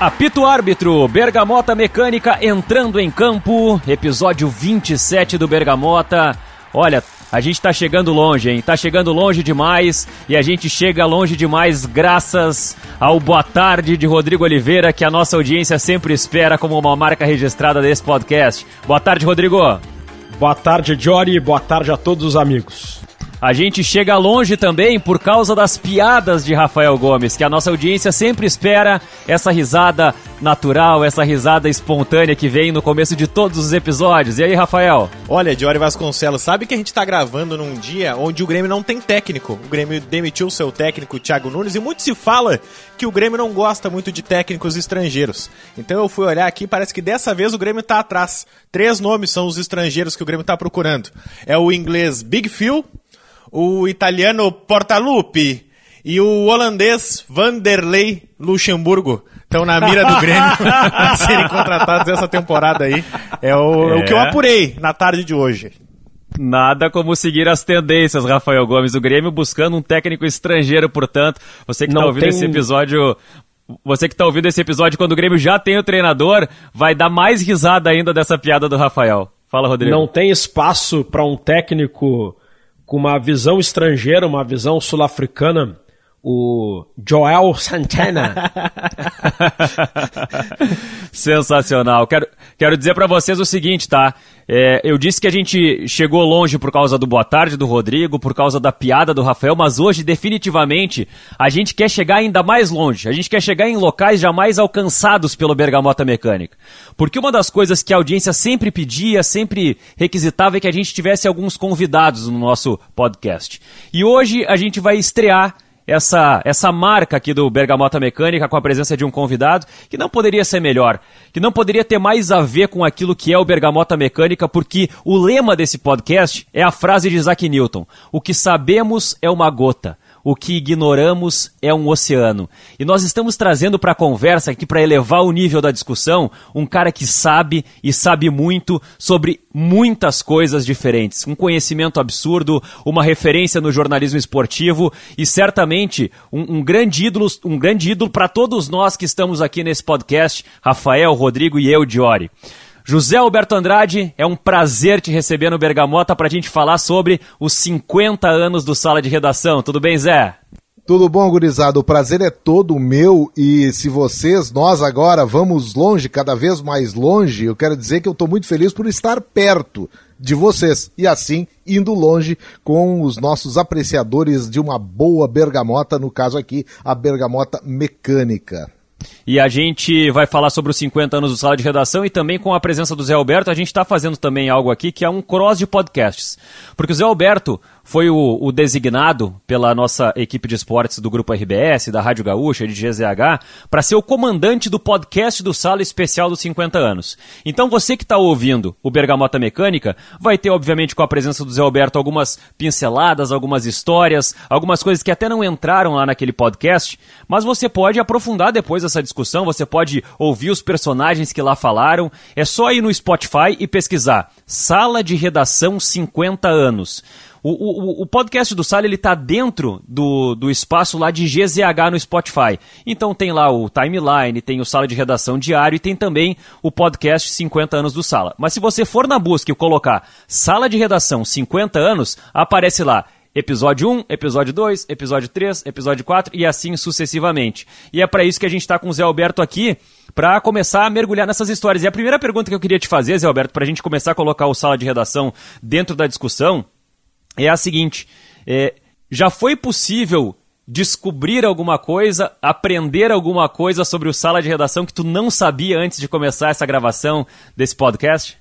Apito árbitro, Bergamota Mecânica entrando em campo, episódio 27 do Bergamota. Olha, a gente tá chegando longe, hein? Tá chegando longe demais e a gente chega longe demais graças ao boa tarde de Rodrigo Oliveira, que a nossa audiência sempre espera como uma marca registrada desse podcast. Boa tarde, Rodrigo. Boa tarde, Jory. Boa tarde a todos os amigos. A gente chega longe também por causa das piadas de Rafael Gomes, que a nossa audiência sempre espera essa risada natural, essa risada espontânea que vem no começo de todos os episódios. E aí, Rafael? Olha, Diori Vasconcelos, sabe que a gente tá gravando num dia onde o Grêmio não tem técnico. O Grêmio demitiu seu técnico, Thiago Nunes, e muito se fala que o Grêmio não gosta muito de técnicos estrangeiros. Então eu fui olhar aqui, parece que dessa vez o Grêmio tá atrás. Três nomes são os estrangeiros que o Grêmio tá procurando. É o inglês Big Phil, o italiano Portaluppi e o holandês Vanderlei Luxemburgo estão na mira do Grêmio a serem contratados essa temporada aí. É o, é. o que eu é. apurei na tarde de hoje. Nada como seguir as tendências, Rafael Gomes. O Grêmio buscando um técnico estrangeiro, portanto. Você que está ouvindo tem... esse episódio. Você que está ouvindo esse episódio quando o Grêmio já tem o treinador, vai dar mais risada ainda dessa piada do Rafael. Fala, Rodrigo. Não tem espaço para um técnico com uma visão estrangeira, uma visão sul-africana, o Joel Santana. Sensacional. Quero, quero dizer para vocês o seguinte, tá? É, eu disse que a gente chegou longe por causa do boa tarde do Rodrigo, por causa da piada do Rafael, mas hoje, definitivamente, a gente quer chegar ainda mais longe. A gente quer chegar em locais jamais alcançados pelo Bergamota Mecânica. Porque uma das coisas que a audiência sempre pedia, sempre requisitava, é que a gente tivesse alguns convidados no nosso podcast. E hoje a gente vai estrear essa, essa marca aqui do Bergamota Mecânica com a presença de um convidado que não poderia ser melhor, que não poderia ter mais a ver com aquilo que é o Bergamota Mecânica, porque o lema desse podcast é a frase de Isaac Newton: O que sabemos é uma gota o que ignoramos é um oceano. E nós estamos trazendo para a conversa aqui, para elevar o nível da discussão, um cara que sabe e sabe muito sobre muitas coisas diferentes. Um conhecimento absurdo, uma referência no jornalismo esportivo e certamente um, um grande ídolo, um grande ídolo para todos nós que estamos aqui nesse podcast, Rafael, Rodrigo e eu, Diori. José Alberto Andrade, é um prazer te receber no Bergamota para a gente falar sobre os 50 anos do Sala de Redação. Tudo bem, Zé? Tudo bom, gurizada? O prazer é todo meu e se vocês, nós agora vamos longe, cada vez mais longe, eu quero dizer que eu estou muito feliz por estar perto de vocês e assim indo longe com os nossos apreciadores de uma boa bergamota, no caso aqui, a bergamota mecânica. E a gente vai falar sobre os 50 anos do Sala de Redação e também com a presença do Zé Alberto, a gente está fazendo também algo aqui que é um cross de podcasts. Porque o Zé Alberto foi o, o, designado pela nossa equipe de esportes do Grupo RBS, da Rádio Gaúcha, de GZH, para ser o comandante do podcast do Sala Especial dos 50 anos. Então você que está ouvindo o Bergamota Mecânica, vai ter, obviamente, com a presença do Zé Alberto, algumas pinceladas, algumas histórias, algumas coisas que até não entraram lá naquele podcast, mas você pode aprofundar depois essa discussão, você pode ouvir os personagens que lá falaram. É só ir no Spotify e pesquisar Sala de Redação 50 anos. O, o, o podcast do Sala ele tá dentro do, do espaço lá de GZH no Spotify. Então tem lá o timeline, tem o Sala de Redação Diário e tem também o podcast 50 anos do Sala. Mas se você for na busca e colocar Sala de Redação 50 anos, aparece lá episódio 1, episódio 2, episódio 3, episódio 4 e assim sucessivamente. E é para isso que a gente está com o Zé Alberto aqui, para começar a mergulhar nessas histórias. E a primeira pergunta que eu queria te fazer, Zé Alberto, para a gente começar a colocar o sala de redação dentro da discussão, é a seguinte: é, já foi possível descobrir alguma coisa, aprender alguma coisa sobre o sala de redação que tu não sabia antes de começar essa gravação desse podcast?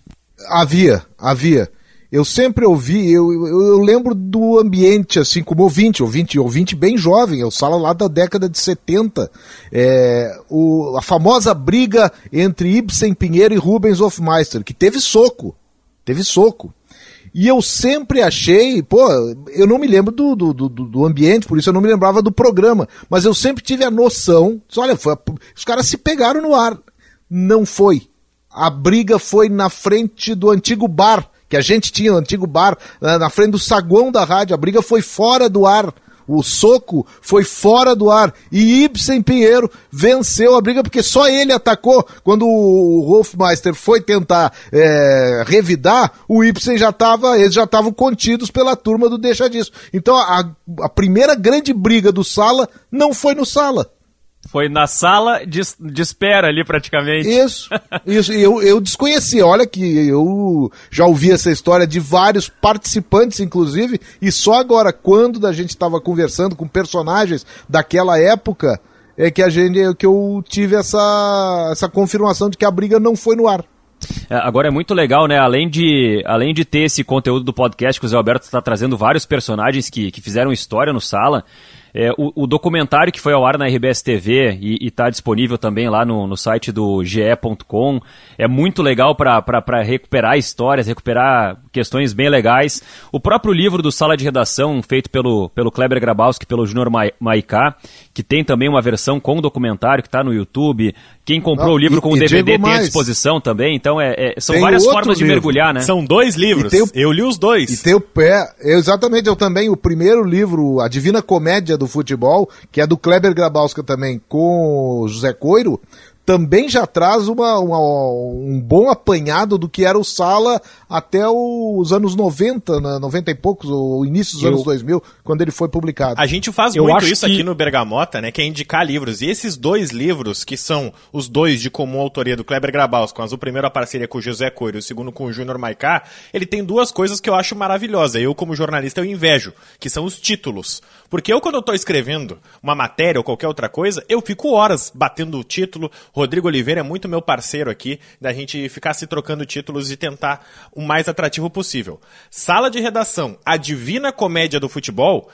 Havia, havia. Eu sempre ouvi, eu, eu, eu, lembro do ambiente, assim, como ouvinte, ouvinte, ouvinte bem jovem, eu sala lá da década de 70. É, o, a famosa briga entre Ibsen Pinheiro e Rubens Hofmeister, que teve soco. Teve soco. E eu sempre achei, pô, eu não me lembro do, do, do, do, ambiente, por isso eu não me lembrava do programa, mas eu sempre tive a noção, olha, foi, os caras se pegaram no ar. Não foi. A briga foi na frente do antigo bar, que a gente tinha, o antigo bar, na frente do saguão da rádio, a briga foi fora do ar. O soco foi fora do ar e Ibsen Pinheiro venceu a briga porque só ele atacou. Quando o Hofmeister foi tentar é, revidar, o Ibsen já estava, eles já estavam contidos pela turma do Deixa Disso. Então a, a primeira grande briga do Sala não foi no Sala. Foi na sala de, de espera ali, praticamente. Isso, isso. Eu, eu desconhecia. Olha que eu já ouvi essa história de vários participantes, inclusive, e só agora, quando a gente estava conversando com personagens daquela época, é que a gente que eu tive essa, essa confirmação de que a briga não foi no ar. É, agora é muito legal, né? Além de, além de ter esse conteúdo do podcast que o Zé Alberto está trazendo vários personagens que, que fizeram história no Sala. É, o, o, documentário que foi ao ar na RBS TV e está disponível também lá no, no site do ge.com é muito legal para recuperar histórias, recuperar questões bem legais. O próprio livro do Sala de Redação, feito pelo, pelo Kleber Grabowski e pelo Júnior Maiká, que tem também uma versão com documentário que está no YouTube. Quem comprou Não, o livro e, com o DVD tem à disposição também. Então, é, é são tem várias formas livro. de mergulhar, né? São dois livros. O, eu li os dois. E tem o pé. Exatamente, eu também. O primeiro livro, A Divina Comédia do Futebol, que é do Kleber Grabowska também, com José Coiro também já traz uma, uma, um bom apanhado do que era o Sala até os anos 90, né, 90 e poucos, ou início dos eu, anos 2000, quando ele foi publicado. A gente faz eu muito isso que... aqui no Bergamota, né, que é indicar livros. E esses dois livros, que são os dois de comum autoria do Kleber Grabaus, com o primeiro a parceria com o José Coelho e o segundo com o Júnior Maicá, ele tem duas coisas que eu acho maravilhosas. Eu, como jornalista, eu invejo, que são os títulos. Porque eu, quando eu tô escrevendo uma matéria ou qualquer outra coisa, eu fico horas batendo o título, Rodrigo Oliveira é muito meu parceiro aqui, da gente ficar se trocando títulos e tentar o mais atrativo possível. Sala de redação, A Divina Comédia do Futebol,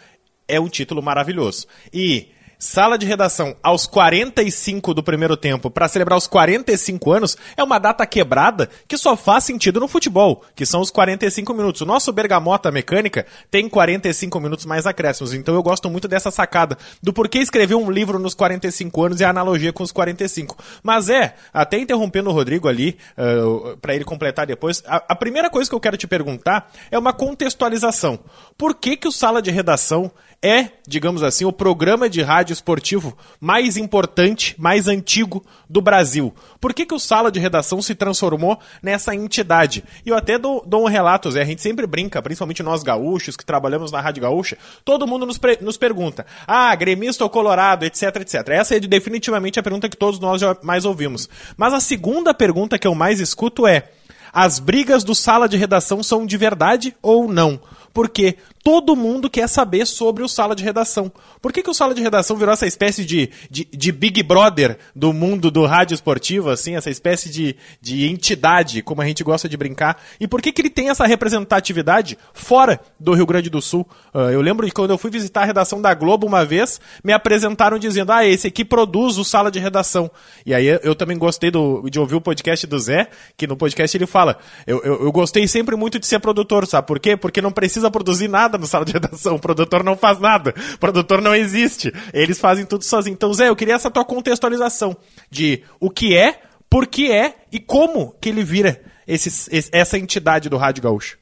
é um título maravilhoso. E Sala de redação aos 45 do primeiro tempo para celebrar os 45 anos é uma data quebrada que só faz sentido no futebol, que são os 45 minutos. O nosso Bergamota Mecânica tem 45 minutos mais acréscimos, então eu gosto muito dessa sacada do porquê escrever um livro nos 45 anos e a analogia com os 45. Mas é, até interrompendo o Rodrigo ali, uh, eh, para ele completar depois, a, a primeira coisa que eu quero te perguntar é uma contextualização. Por que que o Sala de Redação é, digamos assim, o programa de rádio esportivo mais importante, mais antigo do Brasil. Por que, que o Sala de Redação se transformou nessa entidade? E eu até dou, dou um relato, Zé, a gente sempre brinca, principalmente nós gaúchos que trabalhamos na Rádio Gaúcha, todo mundo nos, nos pergunta, ah, gremista ou colorado, etc, etc. Essa é definitivamente a pergunta que todos nós já mais ouvimos. Mas a segunda pergunta que eu mais escuto é, as brigas do Sala de Redação são de verdade ou não? Porque todo mundo quer saber sobre o sala de redação. Por que, que o sala de redação virou essa espécie de, de, de Big Brother do mundo do rádio esportivo, assim, essa espécie de, de entidade, como a gente gosta de brincar? E por que, que ele tem essa representatividade fora do Rio Grande do Sul? Uh, eu lembro que quando eu fui visitar a redação da Globo uma vez, me apresentaram dizendo: ah, esse aqui produz o sala de redação. E aí eu também gostei do, de ouvir o podcast do Zé, que no podcast ele fala: eu, eu, eu gostei sempre muito de ser produtor, sabe por quê? Porque não precisa produzir nada nada no sala de redação. O produtor não faz nada. O produtor não existe. Eles fazem tudo sozinhos. Então, Zé, eu queria essa tua contextualização de o que é, por que é e como que ele vira esse, essa entidade do Rádio Gaúcho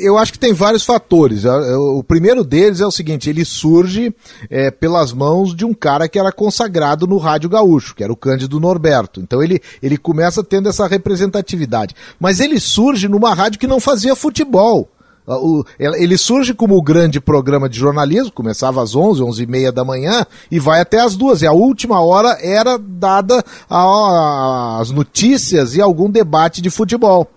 eu acho que tem vários fatores. O primeiro deles é o seguinte: ele surge é, pelas mãos de um cara que era consagrado no Rádio Gaúcho, que era o Cândido Norberto. Então ele, ele começa tendo essa representatividade. Mas ele surge numa rádio que não fazia futebol. Ah, ele surge como o grande programa de jornalismo, começava às 11, 11 e meia da manhã e vai até às duas. E a última hora era dada às notícias e algum debate de futebol.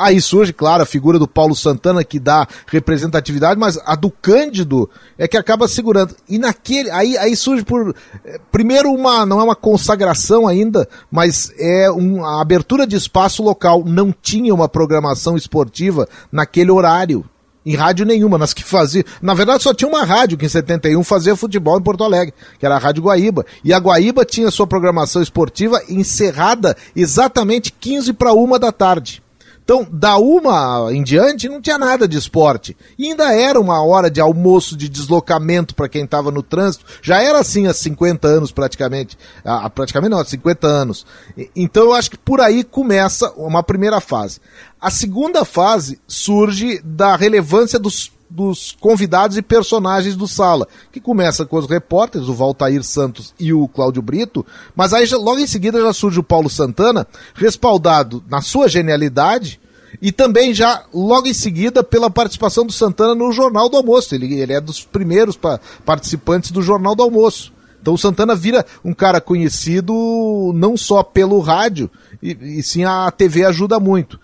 Aí surge, claro, a figura do Paulo Santana que dá representatividade, mas a do Cândido é que acaba segurando. E naquele. Aí, aí surge por. Eh, primeiro, uma. Não é uma consagração ainda, mas é um, a abertura de espaço local. Não tinha uma programação esportiva naquele horário. Em rádio nenhuma, nas que fazia. Na verdade, só tinha uma rádio que em 71 fazia futebol em Porto Alegre, que era a Rádio Guaíba. E a Guaíba tinha sua programação esportiva encerrada exatamente 15 para uma da tarde. Então, da uma em diante, não tinha nada de esporte. E ainda era uma hora de almoço, de deslocamento para quem estava no trânsito. Já era assim há 50 anos, praticamente. Ah, praticamente não, há 50 anos. Então, eu acho que por aí começa uma primeira fase. A segunda fase surge da relevância dos, dos convidados e personagens do Sala, que começa com os repórteres, o Valtair Santos e o Cláudio Brito, mas aí logo em seguida já surge o Paulo Santana, respaldado na sua genialidade, e também já logo em seguida pela participação do Santana no Jornal do Almoço. Ele, ele é dos primeiros pa participantes do Jornal do Almoço. Então o Santana vira um cara conhecido não só pelo rádio, e, e sim a TV ajuda muito.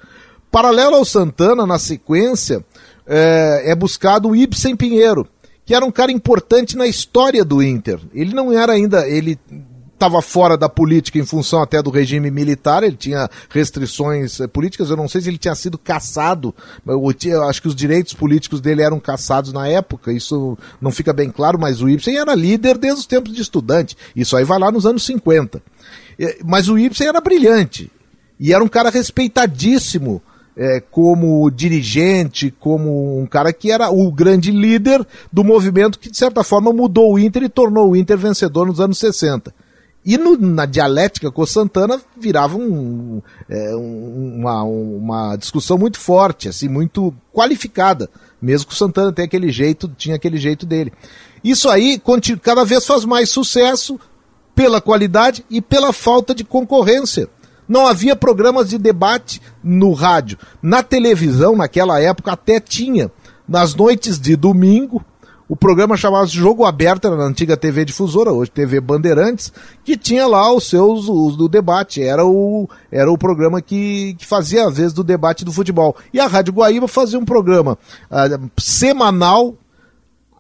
Paralelo ao Santana, na sequência, é, é buscado o Ibsen Pinheiro, que era um cara importante na história do Inter. Ele não era ainda, ele estava fora da política em função até do regime militar, ele tinha restrições eh, políticas, eu não sei se ele tinha sido caçado, eu acho que os direitos políticos dele eram caçados na época, isso não fica bem claro, mas o Ibsen era líder desde os tempos de estudante, isso aí vai lá nos anos 50. Mas o Ibsen era brilhante, e era um cara respeitadíssimo, é, como dirigente, como um cara que era o grande líder do movimento que, de certa forma, mudou o Inter e tornou o Inter vencedor nos anos 60. E no, na dialética com o Santana virava um, é, uma, uma discussão muito forte, assim, muito qualificada. Mesmo que o Santana tenha aquele jeito, tinha aquele jeito dele. Isso aí cada vez faz mais sucesso pela qualidade e pela falta de concorrência. Não havia programas de debate no rádio. Na televisão, naquela época, até tinha. Nas noites de domingo, o programa chamava-se Jogo Aberto, na antiga TV Difusora, hoje TV Bandeirantes, que tinha lá os seus os do debate. Era o, era o programa que, que fazia, às vezes, do debate do futebol. E a Rádio Guaíba fazia um programa uh, semanal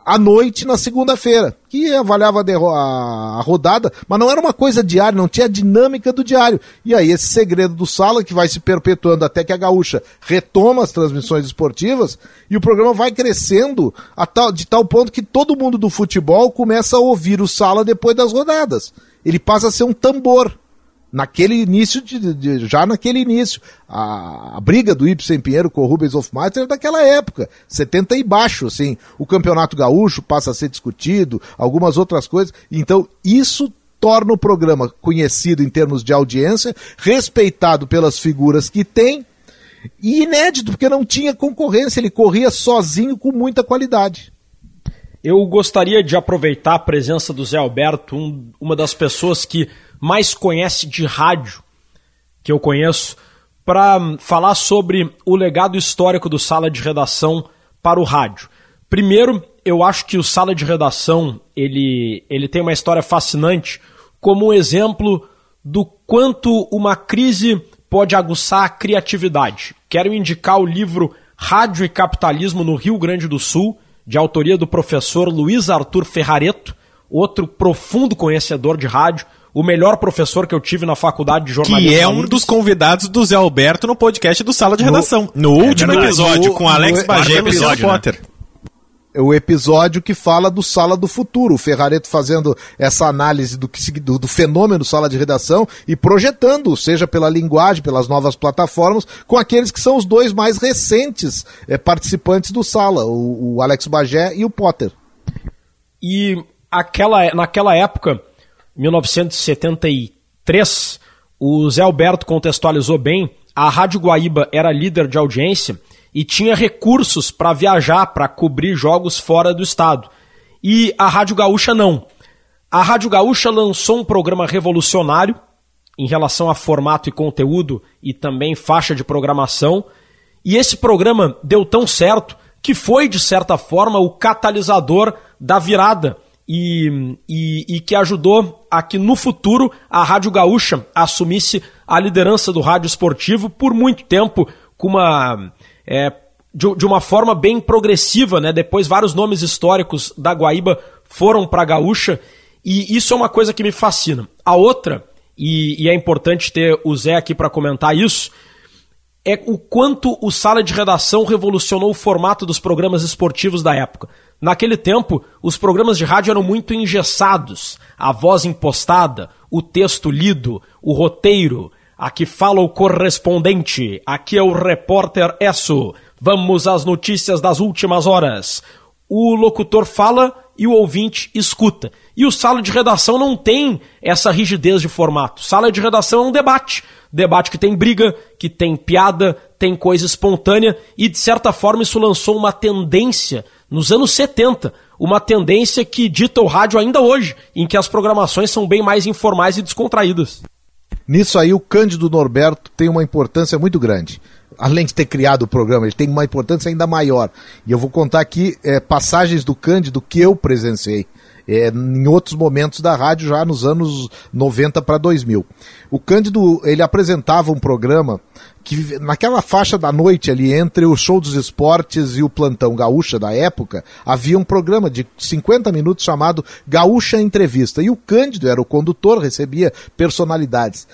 à noite na segunda-feira, que avaliava a, rodada, mas não era uma coisa diária, não tinha a dinâmica do diário. E aí esse segredo do Sala, que vai se perpetuando até que a Gaúcha retoma as transmissões esportivas, e o programa vai crescendo tal, de tal ponto que todo mundo do futebol começa a ouvir o Sala depois das rodadas. Ele passa a ser um tambor naquele início, de, de, já naquele início. A, a, briga do Ibsen Pinheiro com o Rubens Hofmeister é daquela época, 70 e baixo, assim. O campeonato gaúcho passa a ser discutido, algumas outras coisas. Então, isso torna o programa conhecido em termos de audiência, respeitado pelas figuras que tem, e inédito, porque não tinha concorrência, ele corria sozinho com muita qualidade. Eu gostaria de aproveitar a presença do Zé Alberto, um, uma das pessoas que mais conhece de rádio que eu conheço, para falar sobre o legado histórico do Sala de Redação para o rádio. Primeiro, eu acho que o Sala de Redação ele, ele tem uma história fascinante como um exemplo do quanto uma crise pode aguçar a criatividade. Quero indicar o livro Rádio e Capitalismo no Rio Grande do Sul, de autoria do professor Luiz Arthur Ferrareto, outro profundo conhecedor de rádio, o melhor professor que eu tive na faculdade de jornalismo. Que é um dos convidados do Zé Alberto no podcast do Sala de Redação. No, no é último episódio, no, com Alex no, Bagé e Zé Potter. É o episódio que fala do Sala do Futuro, o Ferrareto fazendo essa análise do, que, do, do, fenômeno Sala de Redação e projetando, seja pela linguagem, pelas novas plataformas, com aqueles que são os dois mais recentes é, participantes do Sala, o, o Alex Bagé e o Potter. E aquela, naquela época, 1973, o Zé Alberto contextualizou bem, a Rádio Guaíba era líder de audiência e tinha recursos para viajar, para cobrir jogos fora do estado. E a Rádio Gaúcha não. A Rádio Gaúcha lançou um programa revolucionário em relação a formato e conteúdo e também faixa de programação. E esse programa deu tão certo que foi, de certa forma, o catalisador da virada e, e, e, que ajudou a que no futuro a Rádio Gaúcha assumisse a liderança do rádio esportivo por muito tempo, com uma. É, de, de, uma forma bem progressiva, né? Depois vários nomes históricos da Guaíba foram para a Gaúcha, e isso é uma coisa que me fascina. A outra, e, e é importante ter o Zé aqui para comentar isso, é o quanto o Sala de Redação revolucionou o formato dos programas esportivos da época. Naquele tempo, os programas de rádio eram muito engessados, a voz impostada, o texto lido, o roteiro. Aqui fala o correspondente, aqui é o repórter Esso. Vamos às notícias das últimas horas. O locutor fala e o ouvinte escuta. E o sala de redação não tem essa rigidez de formato. Sala de redação é um debate. Debate que tem briga, que tem piada, tem coisa espontânea e, de certa forma, isso lançou uma tendência nos anos 70, uma tendência que dita o rádio ainda hoje, em que as programações são bem mais informais e descontraídas. Nisso aí, o Cândido Norberto tem uma importância muito grande. Além de ter criado o programa, ele tem uma importância ainda maior. E eu vou contar aqui é, passagens do Cândido que eu presenciei é, em outros momentos da rádio, já nos anos 90 para 2000. O Cândido, ele apresentava um programa que naquela faixa da noite ali, entre o show dos esportes e o plantão gaúcha da época, havia um programa de 50 minutos chamado Gaúcha Entrevista. E o Cândido era o condutor, recebia personalidades.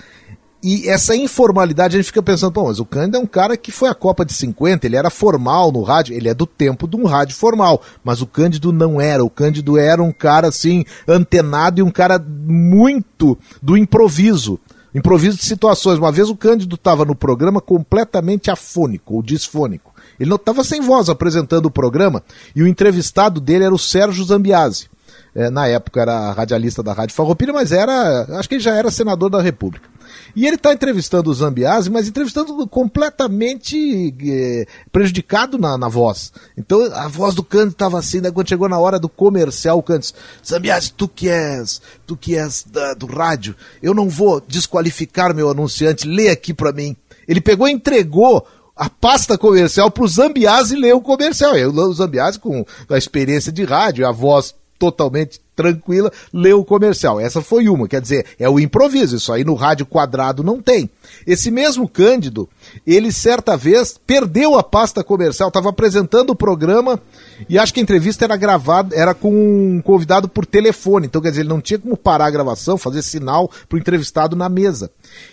E essa informalidade a gente fica pensando, bom, mas o Cândido é um cara que foi à Copa de 50, ele era formal no rádio, ele é do tempo de um rádio formal, mas o Cândido não era, o Cândido era um cara assim, antenado e um cara muito do improviso. Improviso de situações. Uma vez o Cândido estava no programa completamente afônico ou disfônico. Ele não estava sem voz apresentando o programa e o entrevistado dele era o Sérgio Zambiase. É, na época era radialista da Rádio Farroupilha, mas era, acho que ele já era senador da República. E ele está entrevistando o Zambiase, mas entrevistando completamente é, prejudicado na, na voz. Então a voz do Cândido estava assim, né, quando chegou na hora do comercial, o Cândido Zambiase, tu que és, tu que és da, do rádio, eu não vou desqualificar meu anunciante, lê aqui para mim. Ele pegou e entregou a pasta comercial para o Zambiase ler o comercial. Eu, o Zambiase, com a experiência de rádio, a voz totalmente tranquila, leu o comercial. Essa foi uma, quer dizer, é o improviso, isso aí no rádio quadrado não tem. Esse mesmo Cândido, ele certa vez perdeu a pasta comercial, estava apresentando o programa e acho que a entrevista era gravada, era com um convidado por telefone, então quer dizer, ele não tinha como parar a gravação, fazer sinal para o entrevistado na mesa.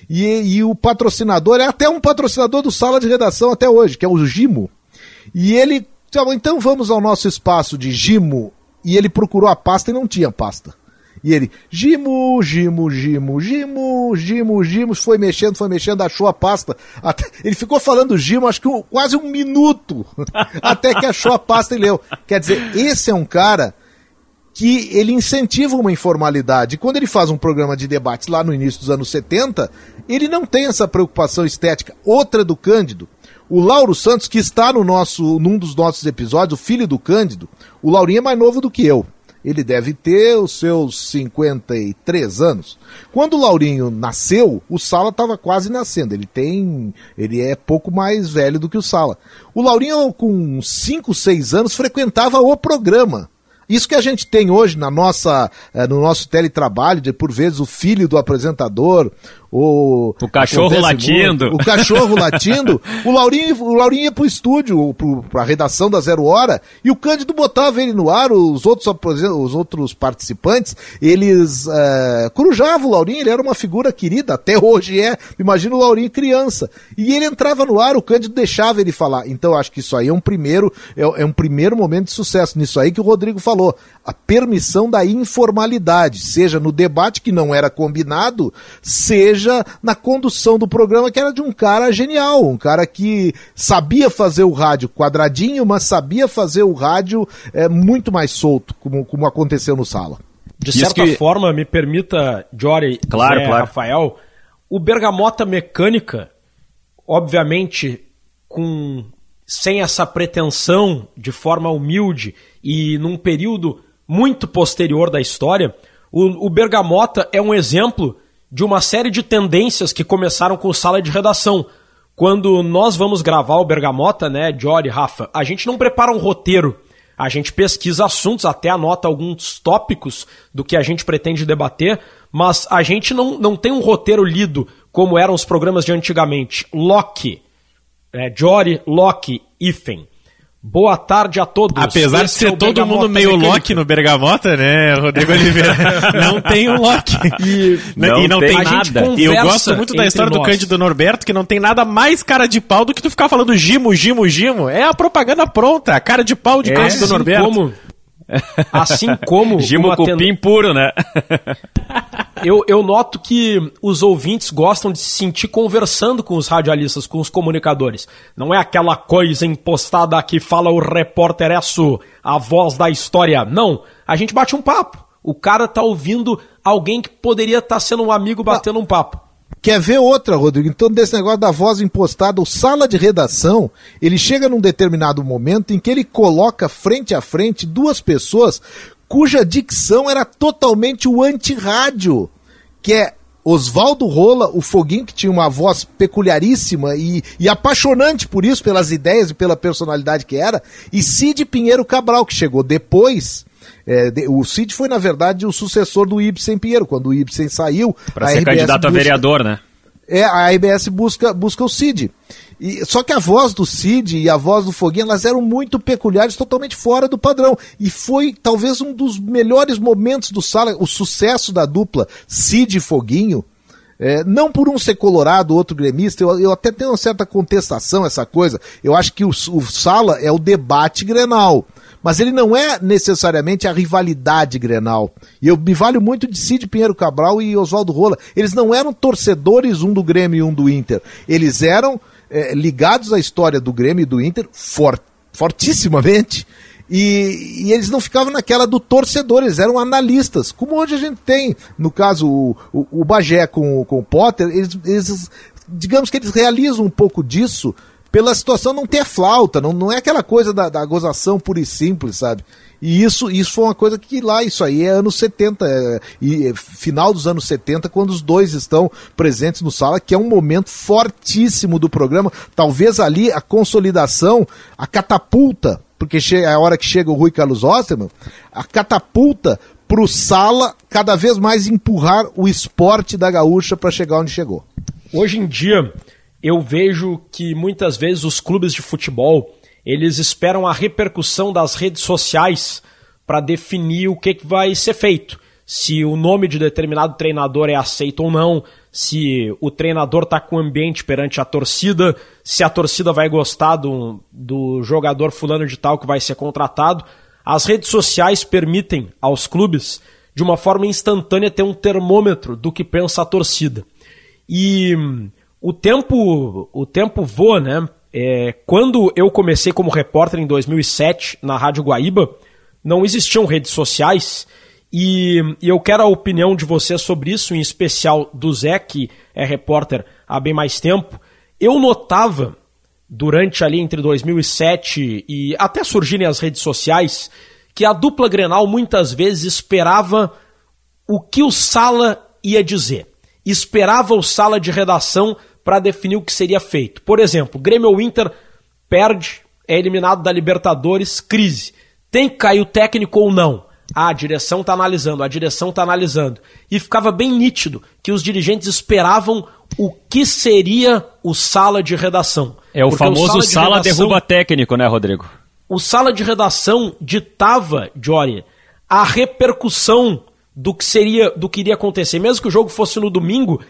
E, e o patrocinador é até um patrocinador do Sala de Redação até hoje, que é o Gimo. E ele então vamos ao nosso espaço de Gimo e ele procurou a pasta e não tinha pasta. E ele, Gimo, Gimo, Gimo, Gimo, Gimo, Gimo, foi mexendo, foi mexendo, achou a pasta. Até, ele ficou falando Gimo, acho que um, quase um minuto, até que achou a pasta e leu. Quer dizer, esse é um cara que ele incentiva uma informalidade. Quando ele faz um programa de debates lá no início dos anos 70, ele não tem essa preocupação estética. Outra do Cândido, o Lauro Santos, que está no nosso, num dos nossos episódios, o filho do Cândido, o Laurinho é mais novo do que eu. Ele deve ter os seus 53 anos. Quando o Laurinho nasceu, o Sala estava quase nascendo. Ele tem. Ele é pouco mais velho do que o Sala. O Laurinho, com 5, 6 anos, frequentava o programa. Isso que a gente tem hoje na nossa, eh, no nosso teletrabalho, de por vezes o filho do apresentador, o, o cachorro latindo. Muito, o cachorro latindo. O Laurinho, o Laurinho ia pro estúdio, pro, pra redação da Zero Hora, e o Cândido botava ele no ar, os outros, os outros participantes, eles corujavam o Laurinho, ele era uma figura querida, até hoje é. Imagina o Laurinho criança. E ele entrava no ar, o Cândido deixava ele falar. Então acho que isso aí é um primeiro, é, é um primeiro momento de sucesso. Nisso aí que o Rodrigo falou. A permissão da informalidade, seja no debate que não era combinado, seja seja na condução do programa, que era de um cara genial, um cara que sabia fazer o rádio quadradinho, mas sabia fazer o rádio é, muito mais solto, como, como aconteceu no Sala. De certa que... forma, me permita, Jory, claro, Zé, claro. Rafael, o Bergamota Mecânica, obviamente, com sem essa pretensão, de forma humilde e num período muito posterior da história, o, o Bergamota é um exemplo de uma série de tendências que começaram com sala de redação. Quando nós vamos gravar o Bergamota, né, Jory, Rafa, a gente não prepara um roteiro. A gente pesquisa assuntos, até anota alguns tópicos do que a gente pretende debater, mas a gente não, não tem um roteiro lido como eram os programas de antigamente. Loki, é, Jory, Loki, Ifen. Boa tarde a todos. Apesar Esse de ser é todo mundo meio. Loki no Bergamota, né, Rodrigo Oliveira? não tem o Loki. E não, e não tem, tem nada. E eu gosto muito da história nós. do Cândido Norberto, que não tem nada mais cara de pau do que tu ficar falando Gimo, Gimo, Gimo. É a propaganda pronta, a cara de pau de é, Cândido assim Norberto. Como, assim como... Gimo cupim puro, né? Eu, eu noto que os ouvintes gostam de se sentir conversando com os radialistas, com os comunicadores. Não é aquela coisa impostada que fala o repórter isso, a voz da história. Não, a gente bate um papo. O cara tá ouvindo alguém que poderia estar tá sendo um amigo batendo um papo. Quer ver outra, Rodrigo? Então, desse negócio da voz impostada, o sala de redação, ele chega num determinado momento em que ele coloca frente a frente duas pessoas cuja dicção era totalmente o anti-rádio, que é Oswaldo Rola, o Foguinho, que tinha uma voz peculiaríssima e, e, apaixonante por isso, pelas ideias e pela personalidade que era, e Cid Pinheiro Cabral, que chegou depois. É, de, o Cid foi, na verdade, o sucessor do Ibsen Pinheiro. Quando o Ibsen saiu. Para ser RBS candidato busca, a vereador, né? É, a RBS busca, busca o Cid. E, só que a voz do Cid e a voz do Foguinho, elas eram muito peculiares, totalmente fora do padrão. E foi talvez um dos melhores momentos do Sala, o sucesso da dupla Cid e Foguinho. É, não por um ser colorado, outro gremista, eu, eu, até tenho uma certa contestação essa coisa. Eu acho que o, o Sala é o debate grenal mas ele não é necessariamente a rivalidade Grenal. E eu me valho muito de Cid Pinheiro Cabral e Oswaldo Rola. Eles não eram torcedores um do Grêmio e um do Inter. Eles eram é, ligados à história do Grêmio e do Inter fort, fortissimamente. E, e, eles não ficavam naquela do torcedor, eles eram analistas, como hoje a gente tem, no caso, o, o, o Bagé com, com o Potter, eles, eles, digamos que eles realizam um pouco disso pela situação não ter flauta, não, não é aquela coisa da, da gozação pura e simples, sabe? E isso, isso foi uma coisa que lá, isso aí é anos 70, é, e é, final dos anos 70, quando os dois estão presentes no sala, que é um momento fortíssimo do programa. Talvez ali a consolidação, a catapulta, porque é a hora que chega o Rui Carlos Osterman, a catapulta pro sala cada vez mais empurrar o esporte da gaúcha para chegar onde chegou. Hoje em dia, eu vejo que muitas vezes os clubes de futebol eles esperam a repercussão das redes sociais para definir o que, que vai ser feito. Se o nome de determinado treinador é aceito ou não, se o treinador está com ambiente perante a torcida, se a torcida vai gostar do, do jogador fulano de tal que vai ser contratado. As redes sociais permitem aos clubes, de uma forma instantânea, ter um termômetro do que pensa a torcida. E o tempo, o tempo voa, né? É, quando eu comecei como repórter em 2007 na Rádio Guaíba, não existiam redes sociais e, e, eu quero a opinião de você sobre isso, em especial do Zé, que é repórter há bem mais tempo. Eu notava durante ali entre 2007 e até surgirem as redes sociais que a dupla Grenal muitas vezes esperava o que o Sala ia dizer. Esperava o Sala de redação para definir o que seria feito. Por exemplo, Grêmio ou Inter perde, é eliminado da Libertadores, crise. Tem que cair o técnico ou não? Ah, a direção está analisando, a direção está analisando. E ficava bem nítido que os dirigentes esperavam o que seria o sala de redação. É o Porque famoso o sala, de sala redação, derruba técnico, né, Rodrigo? O sala de redação ditava, Jory, a repercussão do que seria, do que iria acontecer. Mesmo que o jogo fosse no domingo,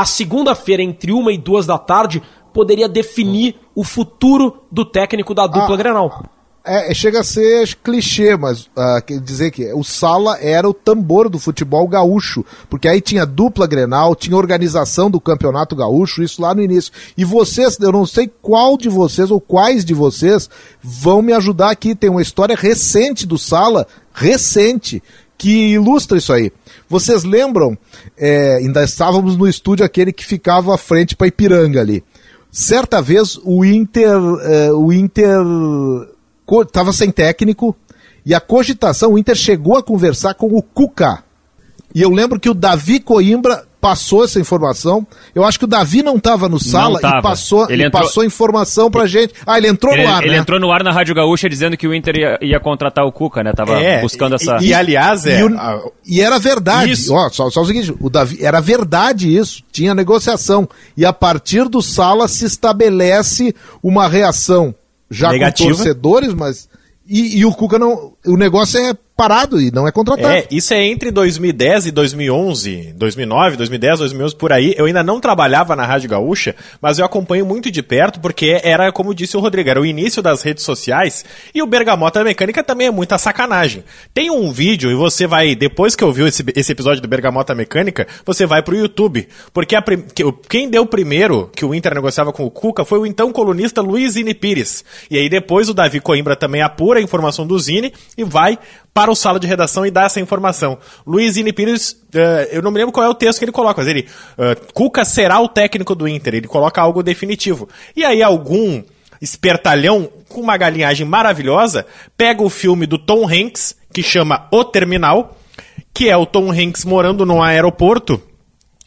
a segunda-feira, entre uma e duas da tarde, poderia definir o futuro do técnico da dupla ah, Grenal. É, chega a ser clichê, mas uh, quer dizer que o Sala era o tambor do futebol gaúcho, porque aí tinha dupla Grenal, tinha organização do campeonato gaúcho, isso lá no início. E vocês, eu não sei qual de vocês ou quais de vocês vão me ajudar aqui. Tem uma história recente do Sala, recente, que ilustra isso aí. Vocês lembram? É, ainda estávamos no estúdio aquele que ficava à frente para Ipiranga ali. Certa vez o Inter, é, o Inter estava sem técnico e a cogitação, o Inter chegou a conversar com o Cuca. E eu lembro que o Davi Coimbra passou essa informação. Eu acho que o Davi não estava no sala e passou, ele entrou... passou informação pra gente. Ah, ele entrou ele, no ar, Ele né? entrou no ar na Rádio Gaúcha dizendo que o Inter ia, ia contratar o Cuca, né? Tava é, buscando essa... E, e aliás, é... E, o, e era verdade. Isso. Ó, só, só o seguinte, o Davi, era verdade isso. Tinha negociação. E a partir do sala se estabelece uma reação já Negativa. com torcedores, mas... E, e o Cuca não... O negócio é parado e não é contratado. É, isso é entre 2010 e 2011, 2009, 2010, 2011, por aí. Eu ainda não trabalhava na Rádio Gaúcha, mas eu acompanho muito de perto porque era, como disse o Rodrigo, era o início das redes sociais e o Bergamota Mecânica também é muita sacanagem. Tem um vídeo e você vai, depois que ouviu esse, esse episódio do Bergamota Mecânica, você vai pro YouTube, porque a, quem deu primeiro que o Inter negociava com o Cuca foi o então colunista Luiz Zini Pires. E aí depois o Davi Coimbra também apura a informação do Zini e vai para para o sala de redação e dar essa informação. Luiz Ine Pires, uh, eu não me lembro qual é o texto que ele coloca, mas ele, uh, Cuca será o técnico do Inter, ele coloca algo definitivo. E aí algum espertalhão com uma galinhagem maravilhosa pega o filme do Tom Hanks, que chama O Terminal, que é o Tom Hanks morando num aeroporto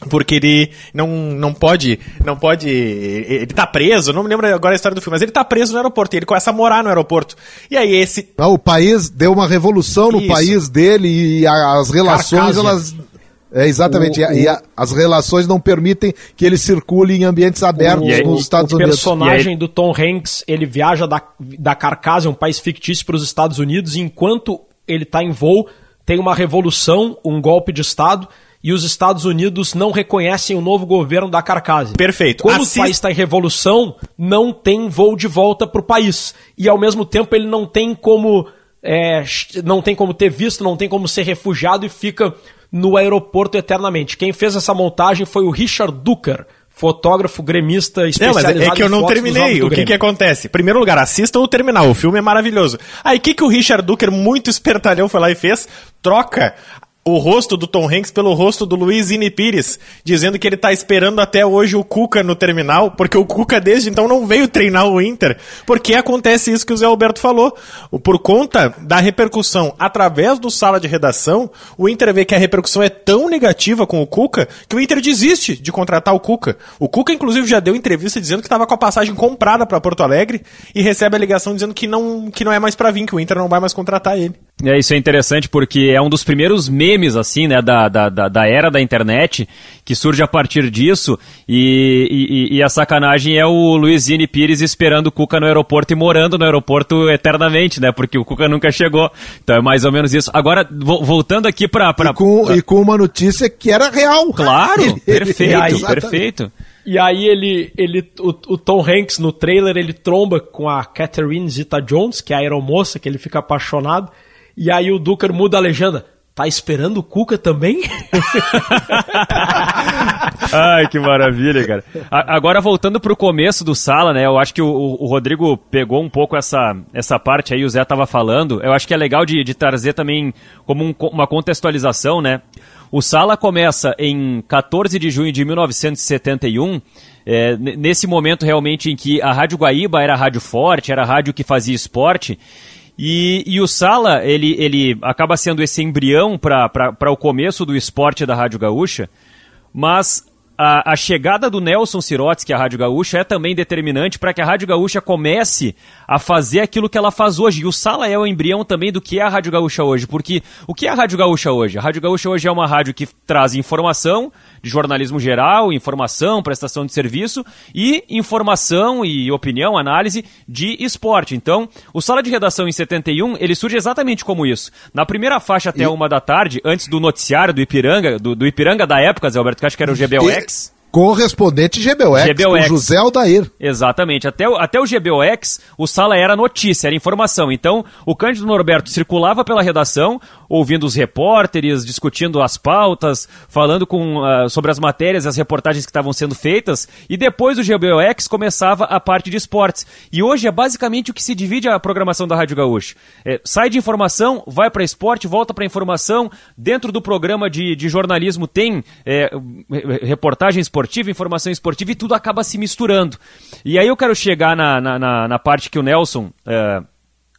porque ele não, não pode, não pode, ele tá preso, não me lembro agora a história do filme, mas ele tá preso no aeroporto, e ele começa a morar no aeroporto. E aí esse... Ah, o país deu uma revolução no Isso. país dele e as relações, elas... É, exatamente, o, e, a, as relações não permitem que ele circule em ambientes abertos o, nos Estados o Unidos. O personagem do Tom Hanks, ele viaja da, da Carcasa, um país fictício, para os Estados Unidos, e enquanto ele está em voo, tem uma revolução, um golpe de Estado, e os Estados Unidos não reconhecem o novo governo da Carcase. Perfeito. Como Assist... o país está em revolução, não tem voo de volta para o país. E ao mesmo tempo ele não tem como. É, não tem como ter visto, não tem como ser refugiado e fica no aeroporto eternamente. Quem fez essa montagem foi o Richard Ducker, fotógrafo gremista especializado não, mas é que eu não terminei. O que que acontece? Primeiro lugar, assistam o terminal. O filme é maravilhoso. Aí o que que o Richard Ducker, muito espertalhão, foi lá e fez? Troca o rosto do Tom Hanks pelo rosto do Luiz Ine Pires, dizendo que ele está esperando até hoje o Cuca no terminal, porque o Cuca desde então não veio treinar o Inter, porque acontece isso que o Zé Alberto falou. Por conta da repercussão através do sala de redação, o Inter vê que a repercussão é tão negativa com o Cuca que o Inter desiste de contratar o Cuca. O Cuca, inclusive, já deu entrevista dizendo que estava com a passagem comprada para Porto Alegre e recebe a ligação dizendo que não, que não é mais para vir, que o Inter não vai mais contratar ele. É, isso é interessante porque é um dos primeiros memes, assim, né, da, da, da era da internet, que surge a partir disso, e, e, e a sacanagem é o Luizine Pires esperando o Cuca no aeroporto e morando no aeroporto eternamente, né, porque o Cuca nunca chegou. Então é mais ou menos isso. Agora, voltando aqui pra... pra, e, com, pra... e com uma notícia que era real. Claro, perfeito, perfeito. E aí ele, ele o, o, Tom Hanks no trailer ele tromba com a Catherine Zeta-Jones, que é a aeromoça que ele fica apaixonado. E aí o Duker muda a legenda. Tá esperando o Cuca também? Ai, que maravilha, cara. agora, voltando pro começo do Sala, né? Eu acho que o, o, Rodrigo pegou um pouco essa, essa parte aí, o Zé tava falando. Eu acho que é legal de, de trazer também como um, uma contextualização, né? O Sala começa em 14 de junho de 1971, é, nesse momento realmente em que a Rádio Guaíba era a rádio forte, era a rádio que fazia esporte, e, e o Sala, ele, ele acaba sendo esse embrião para o começo do esporte da Rádio Gaúcha, mas a, a, chegada do Nelson Sirotsky à Rádio Gaúcha é também determinante para que a Rádio Gaúcha comece a fazer aquilo que ela faz hoje. E o Sala é o embrião também do que é a Rádio Gaúcha hoje. Porque o que é a Rádio Gaúcha hoje? A Rádio Gaúcha hoje é uma rádio que traz informação, de jornalismo geral, informação, prestação de serviço e informação e opinião, análise de esporte. Então, o Sala de Redação em 71, ele surge exatamente como isso. Na primeira faixa até e... uma da tarde, antes do noticiário do Ipiranga, do, do Ipiranga da época, Zé Alberto, que acho que era o GBOX. Correspondente GBOX, GBOX. José Aldair. Exatamente. Até, o, até o GBOX, o Sala era notícia, era informação. Então, o Cândido Norberto circulava pela redação, ouvindo os repórteres, discutindo as pautas, falando com, uh, sobre as matérias, as reportagens que estavam sendo feitas, e depois o GBOX começava a parte de esportes. E hoje é basicamente o que se divide a programação da Rádio Gaúcho. É, sai de informação, vai para esporte, volta para informação. Dentro do programa de, de jornalismo tem é, reportagem esportiva, informação esportiva, e tudo acaba se misturando. E aí eu quero chegar na, na, na, na parte que o Nelson... É,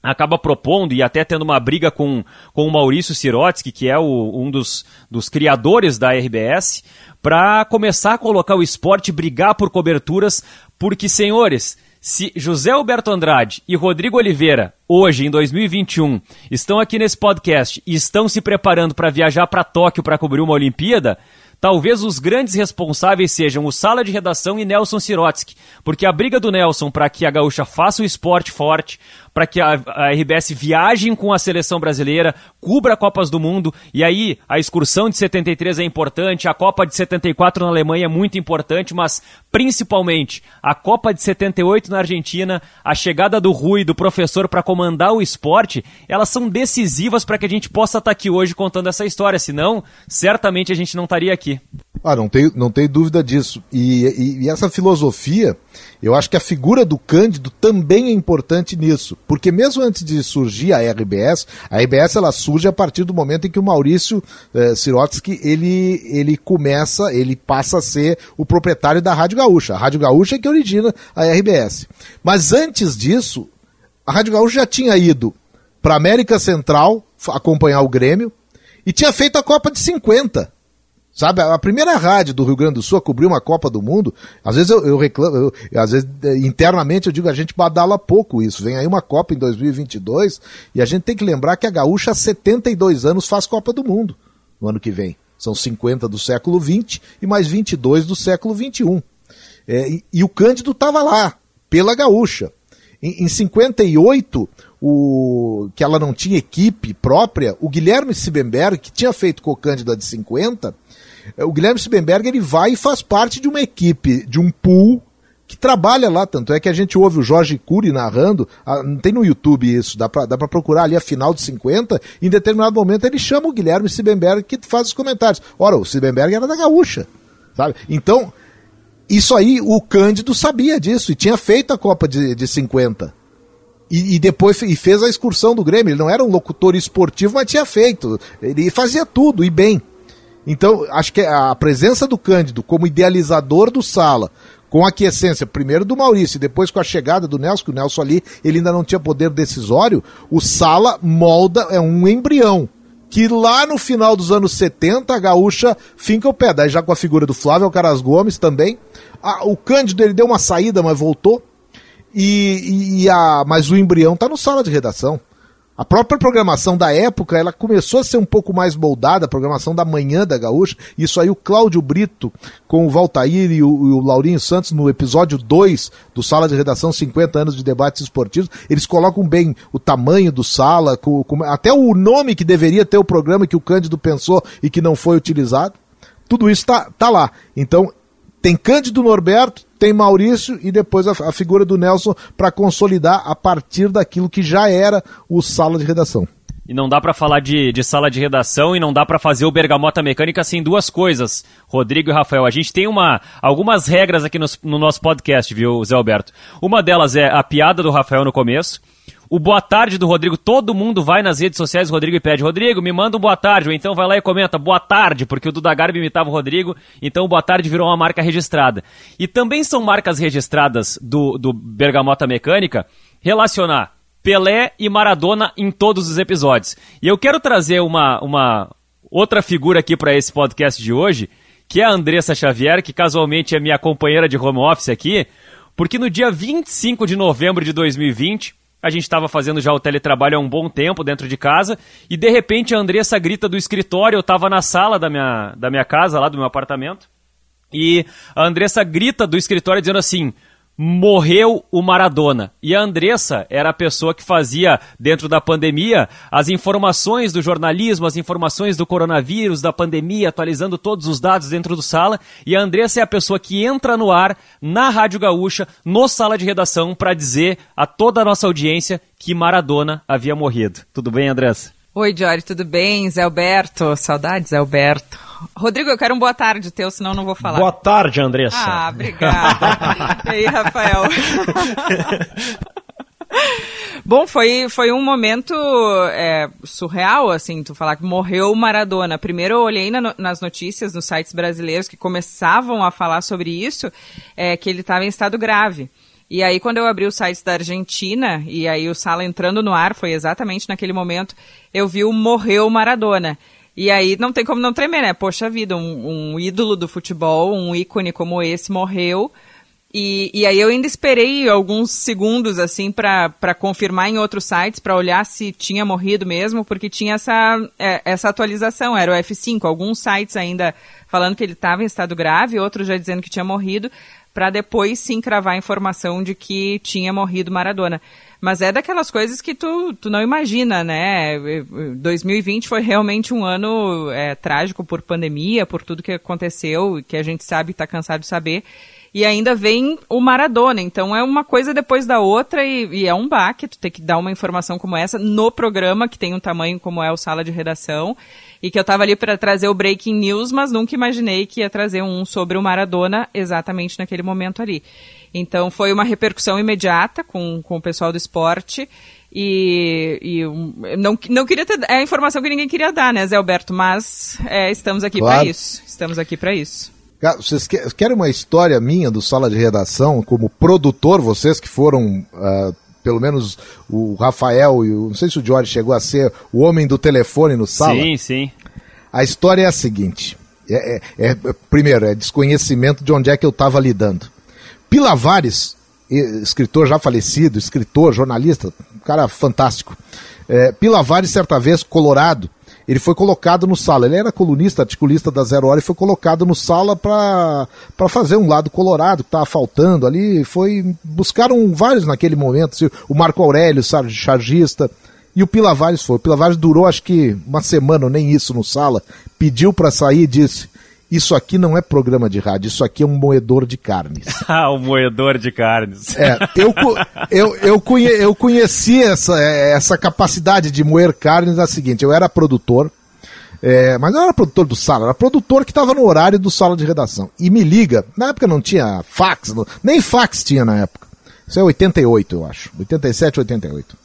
acaba propondo e até tendo uma briga com, com o Maurício Sirotsky, que é o, um dos, dos criadores da RBS, para começar a colocar o esporte, brigar por coberturas, porque, senhores, se José Alberto Andrade e Rodrigo Oliveira, hoje em 2021, estão aqui nesse podcast e estão se preparando para viajar para Tóquio para cobrir uma Olimpíada, Talvez os grandes responsáveis sejam o Sala de Redação e Nelson Sirotsky, porque a briga do Nelson para que a Gaúcha faça o esporte forte, para que a, a, RBS viaje com a seleção brasileira, cubra Copas do Mundo, e aí a excursão de 73 é importante, a Copa de 74 na Alemanha é muito importante, mas principalmente a Copa de 78 na Argentina, a chegada do Rui, do professor para comandar o esporte, elas são decisivas para que a gente possa estar tá aqui hoje contando essa história, senão certamente a gente não estaria aqui. Ah, não tem, não tem dúvida disso. E, e, e, essa filosofia, eu acho que a figura do Cândido também é importante nisso. Porque mesmo antes de surgir a RBS, a RBS ela surge a partir do momento em que o Maurício eh, Sirotsky, ele, ele começa, ele passa a ser o proprietário da Rádio Gaúcha. A Rádio Gaúcha é que origina a RBS. Mas antes disso, a Rádio Gaúcha já tinha ido para América Central acompanhar o Grêmio e tinha feito a Copa de 50. Sabe, a primeira rádio do Rio Grande do Sul a cobrir uma Copa do Mundo, às vezes eu, eu reclamo, eu, às vezes eh, internamente eu digo, a gente badala pouco isso. Vem aí uma Copa em 2022 e a gente tem que lembrar que a Gaúcha há 72 anos faz Copa do Mundo no ano que vem. São 50 do século 20 e mais 22 do século 21. É, e, e, o Cândido estava lá, pela Gaúcha. Em, em 58, o, que ela não tinha equipe própria, o Guilherme Sibemberg, que tinha feito com o Cândido a de 50, é, o Guilherme Sibemberg ele vai e faz parte de uma equipe, de um pool que trabalha lá, tanto é que a gente ouve o Jorge Cury narrando, ah, não tem no YouTube isso, dá pra, dá pra procurar ali a final de 50, em determinado momento ele chama o Guilherme Sibemberg que faz os comentários. Ora, o Sibemberg era da Gaúcha, sabe? Então, isso aí, o Cândido sabia disso e tinha feito a Copa de, de 50. E, e, depois e fez a excursão do Grêmio. Ele não era um locutor esportivo, mas tinha feito. Ele fazia tudo e bem. Então, acho que a presença do Cândido como idealizador do Sala, com a aquiescência, primeiro do Maurício e depois com a chegada do Nelson, que o Nelson ali ele ainda não tinha poder decisório, o Sala molda, é um embrião. Que lá no final dos anos 70, a gaúcha finca o pé. Daí já com a figura do Flávio Caras Gomes também. Ah, o Cândido ele deu uma saída, mas voltou. E, e a, mas o embrião está no sala de redação. A própria programação da época, ela começou a ser um pouco mais moldada, a programação da manhã da Gaúcha. Isso aí o Cláudio Brito, com o Valtair e o, e o Laurinho Santos, no episódio 2 do Sala de Redação 50 anos de debates esportivos, eles colocam bem o tamanho do sala, com, com, até o nome que deveria ter o programa que o Cândido pensou e que não foi utilizado. Tudo isso está tá lá. Então, tem Cândido Norberto, tem Maurício e depois a, a figura do Nelson para consolidar a partir daquilo que já era o sala de redação. E não dá para falar de, de, sala de redação e não dá para fazer o Bergamota Mecânica sem duas coisas, Rodrigo e Rafael. A gente tem uma, algumas regras aqui no, no nosso podcast, viu, Zé Alberto? Uma delas é a piada do Rafael no começo o boa tarde do Rodrigo. Todo mundo vai nas redes sociais Rodrigo e pede, Rodrigo, me manda um boa tarde. Ou então vai lá e comenta, boa tarde, porque o Duda Garbi imitava o Rodrigo, então o boa tarde virou uma marca registrada. E também são marcas registradas do, do Bergamota Mecânica relacionar Pelé e Maradona em todos os episódios. E eu quero trazer uma, uma outra figura aqui para esse podcast de hoje, que é a Andressa Xavier, que casualmente é minha companheira de home office aqui, porque no dia 25 de novembro de 2020 a gente estava fazendo já o teletrabalho há um bom tempo dentro de casa e de repente a Andressa grita do escritório, eu estava na sala da minha, da minha casa, lá do meu apartamento, e a Andressa grita do escritório dizendo assim: morreu o Maradona. E a Andressa era a pessoa que fazia, dentro da pandemia, as informações do jornalismo, as informações do coronavírus, da pandemia, atualizando todos os dados dentro do sala. E a Andressa é a pessoa que entra no ar, na Rádio Gaúcha, no sala de redação, para dizer a toda a nossa audiência que Maradona havia morrido. Tudo bem, Andressa? Oi, Jory, tudo bem? Zé Alberto, saudades, Zé Alberto. Rodrigo, eu quero um boa tarde teu, senão não vou falar. Boa tarde, Andressa. Ah, obrigada. e aí, Rafael? Bom, foi, foi um momento é, surreal, assim, tu falar que morreu o Maradona. Primeiro eu olhei na, nas notícias nos sites brasileiros que começavam a falar sobre isso, é, que ele estava em estado grave. E aí, quando eu abri o site da Argentina, e aí o Sala entrando no ar, foi exatamente naquele momento, eu vi o Morreu Maradona. E aí não tem como não tremer, né? Poxa vida, um, um ídolo do futebol, um ícone como esse morreu. E, e aí eu ainda esperei alguns segundos, assim, para confirmar em outros sites, para olhar se tinha morrido mesmo, porque tinha essa, é, essa atualização, era o F5. Alguns sites ainda falando que ele estava em estado grave, outros já dizendo que tinha morrido, para depois sim cravar a informação de que tinha morrido Maradona. Mas é daquelas coisas que tu, tu não imagina, né? 2020 foi realmente um ano é, trágico por pandemia, por tudo que aconteceu, que a gente sabe está cansado de saber. E ainda vem o Maradona. Então é uma coisa depois da outra e, e é um baque. Tu ter que dar uma informação como essa no programa, que tem um tamanho como é o Sala de Redação. E que eu estava ali para trazer o Breaking News, mas nunca imaginei que ia trazer um sobre o Maradona exatamente naquele momento ali. Então foi uma repercussão imediata com, com o pessoal do esporte. E, e não, não queria ter é a informação que ninguém queria dar, né, Zé Alberto? Mas é, estamos aqui claro. para isso. Estamos aqui para isso. Vocês querem uma história minha do sala de redação, como produtor, vocês que foram, uh, pelo menos o Rafael e o, não sei se o Jorge chegou a ser o homem do telefone no sala? Sim, sim. A história é a seguinte: é, é, é primeiro, é desconhecimento de onde é que eu estava lidando. Pilavares, escritor já falecido, escritor, jornalista, um cara fantástico. É, Pilavares, certa vez, Colorado, ele foi colocado no sala. Ele era colunista, articulista da Zero Hora e foi colocado no sala para fazer um lado colorado que estava faltando ali. Foi buscaram vários naquele momento. O Marco Aurélio, chargista. E o Pilavares foi. O Pilavares durou acho que uma semana, nem isso, no sala. Pediu para sair e disse: isso aqui não é programa de rádio, isso aqui é um moedor de carnes. ah, um moedor de carnes. É, eu, eu, eu, conhe, eu conheci essa, essa capacidade de moer carnes na seguinte, eu era produtor, é, mas não era produtor do sala, era produtor que estava no horário do sala de redação. E me liga, na época não tinha fax, nem fax tinha na época. Isso é 88, eu acho. 87, 88.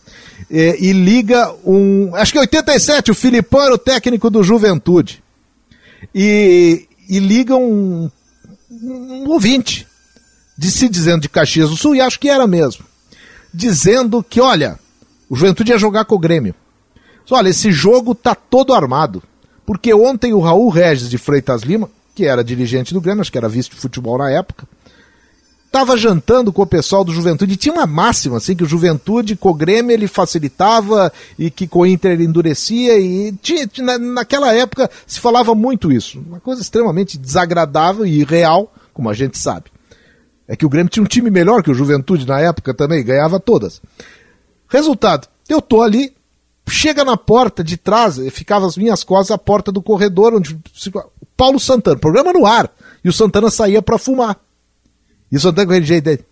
É, e liga um. Acho que é 87, o Filipão era o técnico do Juventude. E, e ligam um, um ouvinte de se dizendo de Caxias do Sul, e acho que era mesmo, dizendo que, olha, o Juventude ia jogar com o Grêmio. Olha, esse jogo tá todo armado. Porque ontem o Raul Regis de Freitas Lima, que era dirigente do Grêmio, acho que era vice de futebol na época, estava jantando com o pessoal do Juventude tinha uma máxima, assim, que o Juventude com o Grêmio ele facilitava e que com o Inter ele endurecia e tinha, na, naquela época se falava muito isso. Uma coisa extremamente desagradável e irreal, como a gente sabe. É que o Grêmio tinha um time melhor que o Juventude na época também, ganhava todas. Resultado, eu tô ali, chega na porta de trás, ficava as minhas costas a porta do corredor onde Paulo Santana, programa no ar, e o Santana saía para fumar. E só tá com aquele jeito dele.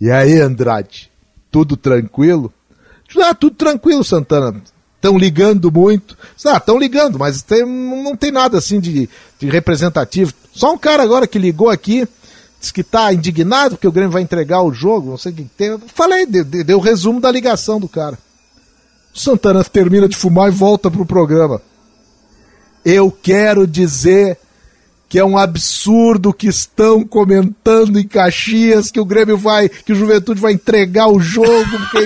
E aí, Andrade? Tudo tranquilo? Ah, tudo tranquilo, Santana. Estão ligando muito. Ah, estão ligando, mas tem, não tem nada assim de, de representativo. Só um cara agora que ligou aqui, disse que está indignado porque o Grêmio vai entregar o jogo, não sei o que tem. Falei, deu, deu o resumo da ligação do cara. O Santana termina de fumar e volta pro programa. Eu quero dizer que é um absurdo que estão comentando em Caxias que o Grêmio vai, que o Juventude vai entregar o jogo, porque.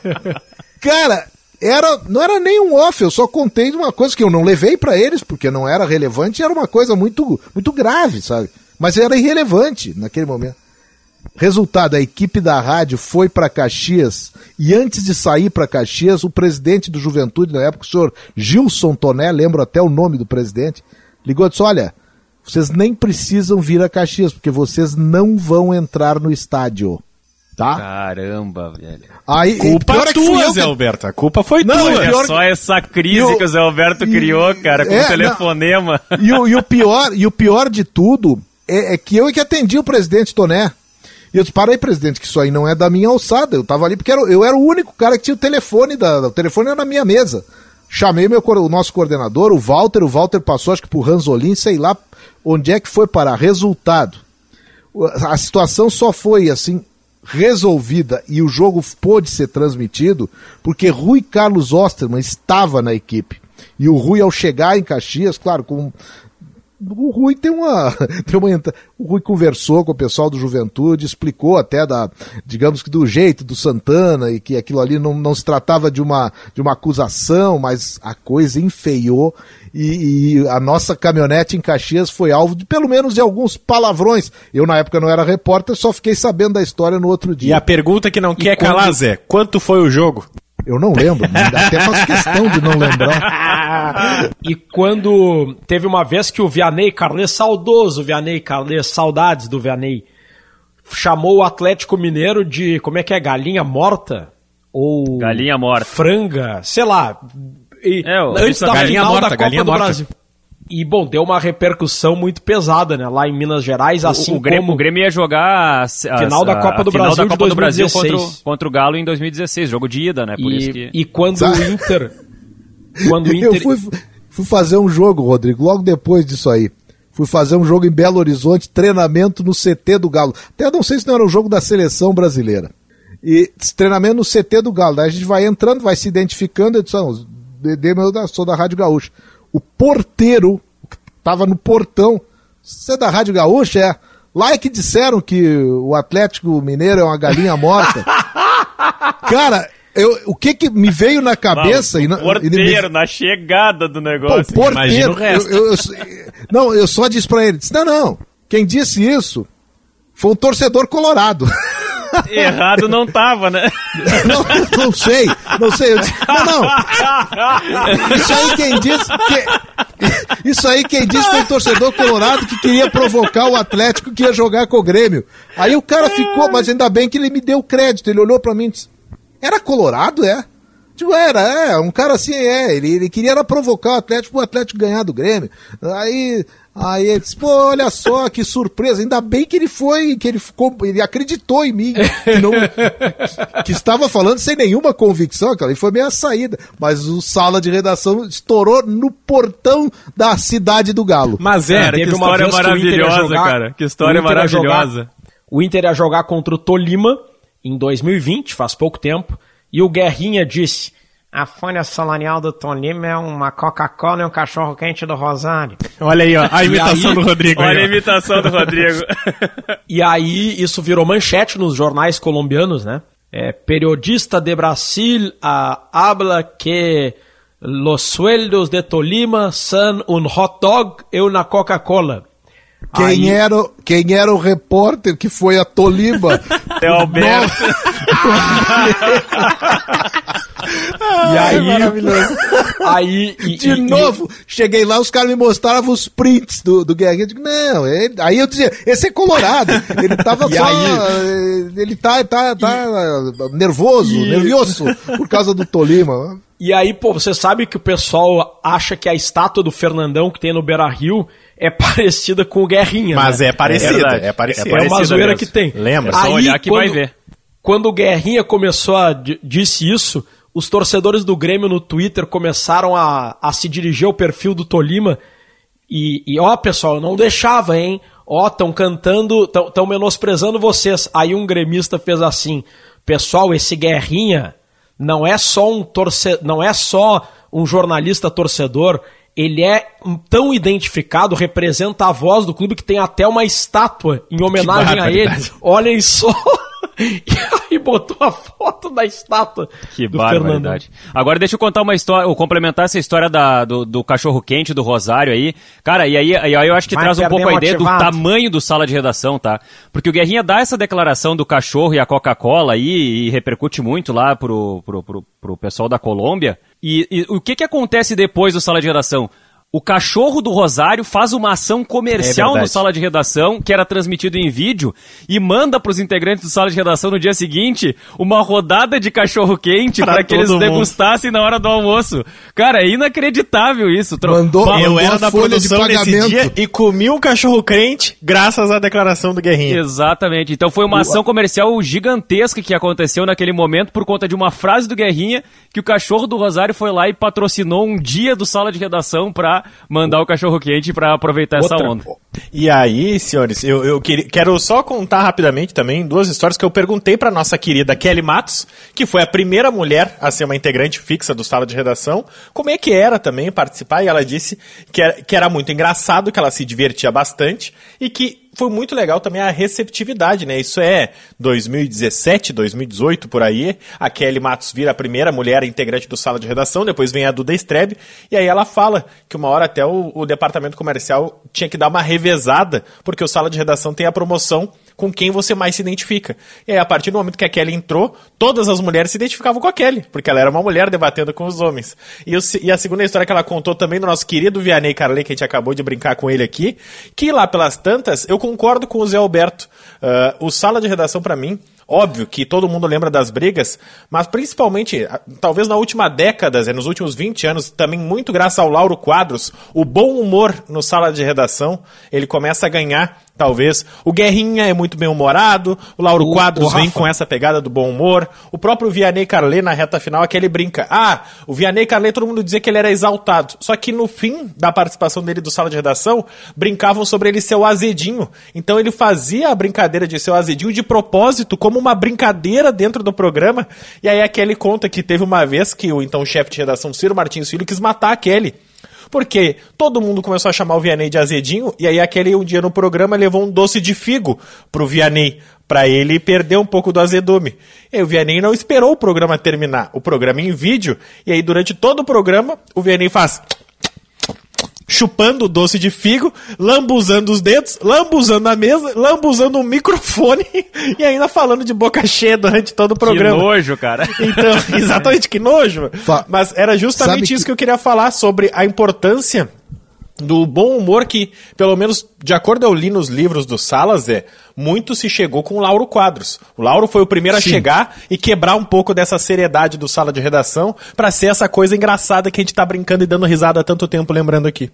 Cara, era, não era nem um off, eu só contei de uma coisa que eu não levei para eles, porque não era relevante, era uma coisa muito, muito grave, sabe? Mas era irrelevante naquele momento. Resultado, a equipe da rádio foi para Caxias e antes de sair para Caxias, o presidente do Juventude na época, o senhor Gilson Toné, lembro até o nome do presidente, ligou e disse: Olha, vocês nem precisam vir a Caxias, porque vocês não vão entrar no estádio. Tá? Caramba, velho. Aí, culpa é tua, Zé Alberto. A culpa foi não, tua. É só essa crise o, que o Zé Alberto e, criou, cara, com o é, telefonema. e, o, e, o pior, e o pior de tudo é, é que eu é que atendi o presidente Toné. E eu disse, para aí, presidente, que isso aí não é da minha alçada. Eu tava ali porque era, eu era o único cara que tinha o telefone, da, o telefone era na minha mesa. Chamei meu, o nosso coordenador, o Walter, o Walter passou acho que pro Ranzolin, sei lá onde é que foi parar. Resultado, a situação só foi assim resolvida e o jogo pôde ser transmitido porque Rui Carlos Osterman estava na equipe. E o Rui, ao chegar em Caxias, claro, com o Rui tem uma, tem uma. O Rui conversou com o pessoal do Juventude, explicou até da, digamos que do jeito do Santana e que aquilo ali não, não se tratava de uma, de uma acusação, mas a coisa enfeiou e, e, a nossa caminhonete em Caxias foi alvo de pelo menos de alguns palavrões. Eu na época não era repórter, só fiquei sabendo da história no outro dia. E a pergunta que não quer quando... calar, Zé, quanto foi o jogo? Eu não lembro, até faço questão de não lembrar. e quando teve uma vez que o Vianney Carles, saudoso Vianney Carles, saudades do Vianney, chamou o Atlético Mineiro de, como é que é, galinha morta? ou Galinha morta. franga, sei lá. E, É, o- antes da galinha final morta, da Copa galinha do morta. Brasil. E, bom, deu uma repercussão muito pesada, né? Lá em Minas Gerais, assim o, o, Grêmio, como... o Grêmio ia jogar a, a- Final da Copa do final Brasil da de Copa do Brasil contra, 2016. o- contra o Galo em 2016, jogo de ida, né? Por e, isso que... e quando o Inter... Quando o Eu Inter... fui, fui fazer um jogo, Rodrigo, logo depois disso aí. Fui fazer um jogo em Belo Horizonte, treinamento no CT do Galo. Até não sei se não era o jogo da seleção brasileira. E treinamento no CT do Galo. Daí a gente vai entrando, vai se identificando. Eu disse, "Não, Dedê, meu, da- sou da Rádio Gaúcha. O porteiro, que tava no portão, você é da Rádio Gaúcha? É. Lá é que disseram que o Atlético Mineiro é uma galinha morta. Cara, eu, o que que me veio na cabeça... e não- e me- na chegada do Pô, negócio. o imagina porteiro. o resto. Eu, eu- eu- não, eu só disse pra ele: disse, não, não. Quem disse isso foi um torcedor colorado. Errado não tava, né? não, não sei, não sei. Disse, não, não. Isso aí quem disse. que- isso aí quem disse foi um torcedor colorado que queria provocar o Atlético que ia jogar com o Grêmio. Aí o cara ficou, mas ainda bem que ele me deu crédito. Ele olhou pra mim e disse: Era colorado, é? Digo, era, é, um cara assim, é, ele, ele queria era provocar o Atlético, o Atlético ganhar do Grêmio. Aí, aí ele disse, pô, olha só, que surpresa, ainda bem que ele foi, que ele ficou, ele acreditou em mim, que, não, que estava falando sem nenhuma convicção, cara, e foi meio a saída. Mas o sala de redação estourou no portão da cidade do Galo. Mas é, Teve que uma história que maravilhosa, jogar- cara. Que história ia jogar- maravilhosa. o Inter ia jogar contra o Tolima em 2020, faz pouco tempo, e o Guerrinha disse: A folha salarial do Tolima é uma Coca-Cola e um cachorro-quente do Rosário. Olha aí, ó, a imitação aí- do Rodrigo. Olha a aí, ó. imitação do Rodrigo. E aí isso virou manchete nos jornais colombianos, né? É, periodista de Brasil ah, habla que los sueldos de Tolima são um hot dog e uma Coca-Cola. Quem, Aí- era, o- quem era o repórter que foi a Tolima? É o Alberto. E aí, aí e- De e- novo, cheguei lá, os caras me mostravam os prints do, do Guerrinha. Eu digo, não, ele- aí eu dizia, esse é colorado. Ele tava E só. aí? eh, Ele tá, tá, tá nervoso, nervioso por causa do Tolima. E aí, pô, você sabe que o pessoal acha que a estátua do Fernandão que tem no Beira Rio é parecida com o Guerrinha. Mas né? é parecido, verdade. é parecido. É uma parecida zoeira mesmo. que tem. Lembra? É só Aí, olhar que quando, vai ver. Quando o Guerrinha começou a di- disse isso, os torcedores do Grêmio no Twitter começaram a, a se dirigir ao perfil do Tolima e, e ó, pessoal, não deixava, hein? Ó, estão cantando, estão menosprezando vocês. Aí um gremista fez assim: pessoal, esse Guerrinha não é só um torce, não é só um jornalista torcedor, ele é tão identificado, representa a voz do clube que tem até uma estátua em homenagem a ele. Olhem só. E aí botou a foto da estátua Que do barbaridade. Agora deixa eu contar uma história, ou complementar essa história da, do, do cachorro quente do Rosário aí. Cara, e aí, e aí eu acho que Vai traz um pouco a ideia do motivado. tamanho do sala de redação, tá? Porque o Guerrinha dá essa declaração do cachorro e a Coca-Cola aí e repercute muito lá pro, pro, pro, pro pessoal da Colômbia. E, e o que que acontece depois do sala de redação? O cachorro do Rosário faz uma ação comercial É no sala de redação, que era transmitido em vídeo, e manda pros integrantes do sala de redação no dia seguinte uma rodada de cachorro quente para que eles mundo. degustassem na hora do almoço. Cara, é inacreditável isso. Mandou- Pa- Eu Mandou era da folha de produção nesse pagamento. dia e comi um cachorro crente graças à declaração do Guerrinha. Exatamente. Então foi uma ação comercial gigantesca que aconteceu naquele momento por conta de uma frase do Guerrinha que o cachorro do Rosário foi lá e patrocinou um dia do sala de redação mandar o cachorro quente pra aproveitar essa Outra- onda. E aí, senhores, eu, eu quero só contar rapidamente também duas histórias que eu perguntei para nossa querida Kelly Matos, que foi a primeira mulher a ser uma integrante fixa do sala de redação, como é que era também participar, e ela disse que era, que era muito engraçado, que ela se divertia bastante e que foi muito legal também a receptividade, né? Isso é 2017, 2018 por aí. A Kelly Matos vira a primeira mulher integrante do sala de redação, depois vem a Duda Strebe, e aí ela fala que uma hora até o, o departamento comercial tinha que dar uma revezada, porque o sala de redação tem a promoção com quem você mais se identifica. E aí, a partir do momento que a Kelly entrou, todas as mulheres se identificavam com a Kelly, porque ela era uma mulher debatendo com os homens. E, o e a segunda história que ela contou também do nosso querido Vianney Carley, que a gente acabou de brincar com ele aqui, que lá pelas tantas, eu concordo com o Zé Alberto. Ah, o sala de redação, pra mim, Óbvio que todo mundo lembra das brigas, mas principalmente, talvez na última década, nos últimos 20 anos, também muito graças ao Lauro Quadros, o bom humor no sala de redação, ele começa a ganhar talvez. O Guerrinha é muito bem humorado, o Lauro o, Quadros o vem com essa pegada do bom humor, o próprio Vianney Carlet na reta final é que ele brinca. Ah, o Vianney Carlet todo mundo dizia que ele era exaltado, só que no fim da participação dele do sala de redação, brincavam sobre ele ser o azedinho. Então ele fazia a brincadeira de ser o azedinho de propósito, como uma brincadeira dentro do programa, e aí a Kelly conta que teve uma vez que o então chefe de redação Ciro Martins Filho quis matar a Kelly. Porque todo mundo começou a chamar o Vianney de azedinho, e aí aquele um dia no programa levou um doce de figo pro Vianney, para ele perder um pouco do azedume. E aí o Vianney não esperou o programa terminar, o programa em vídeo, e aí durante todo o programa o Vianney faz chupando o doce de figo, lambuzando os dedos, lambuzando a mesa, lambuzando o microfone e ainda falando de boca cheia durante todo o programa. Que nojo, cara. Então, exatamente, que nojo. Mas era justamente isso que... que eu queria falar sobre a importância do bom humor que, pelo menos de acordo eu li nos livros do Salas, é, muito se chegou com o Lauro Quadros. O Lauro foi o primeiro Sim. a chegar e quebrar um pouco dessa seriedade do sala de redação para ser essa coisa engraçada que a gente tá brincando e dando risada há tanto tempo lembrando aqui.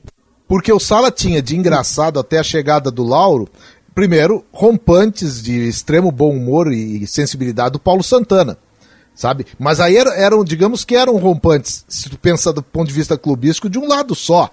Porque o Sala tinha de engraçado até a chegada do Lauro, primeiro, rompantes de extremo bom humor e sensibilidade do Paulo Santana sabe? Mas aí eram, digamos que eram rompantes, se tu pensa do ponto de vista clubístico, de um lado só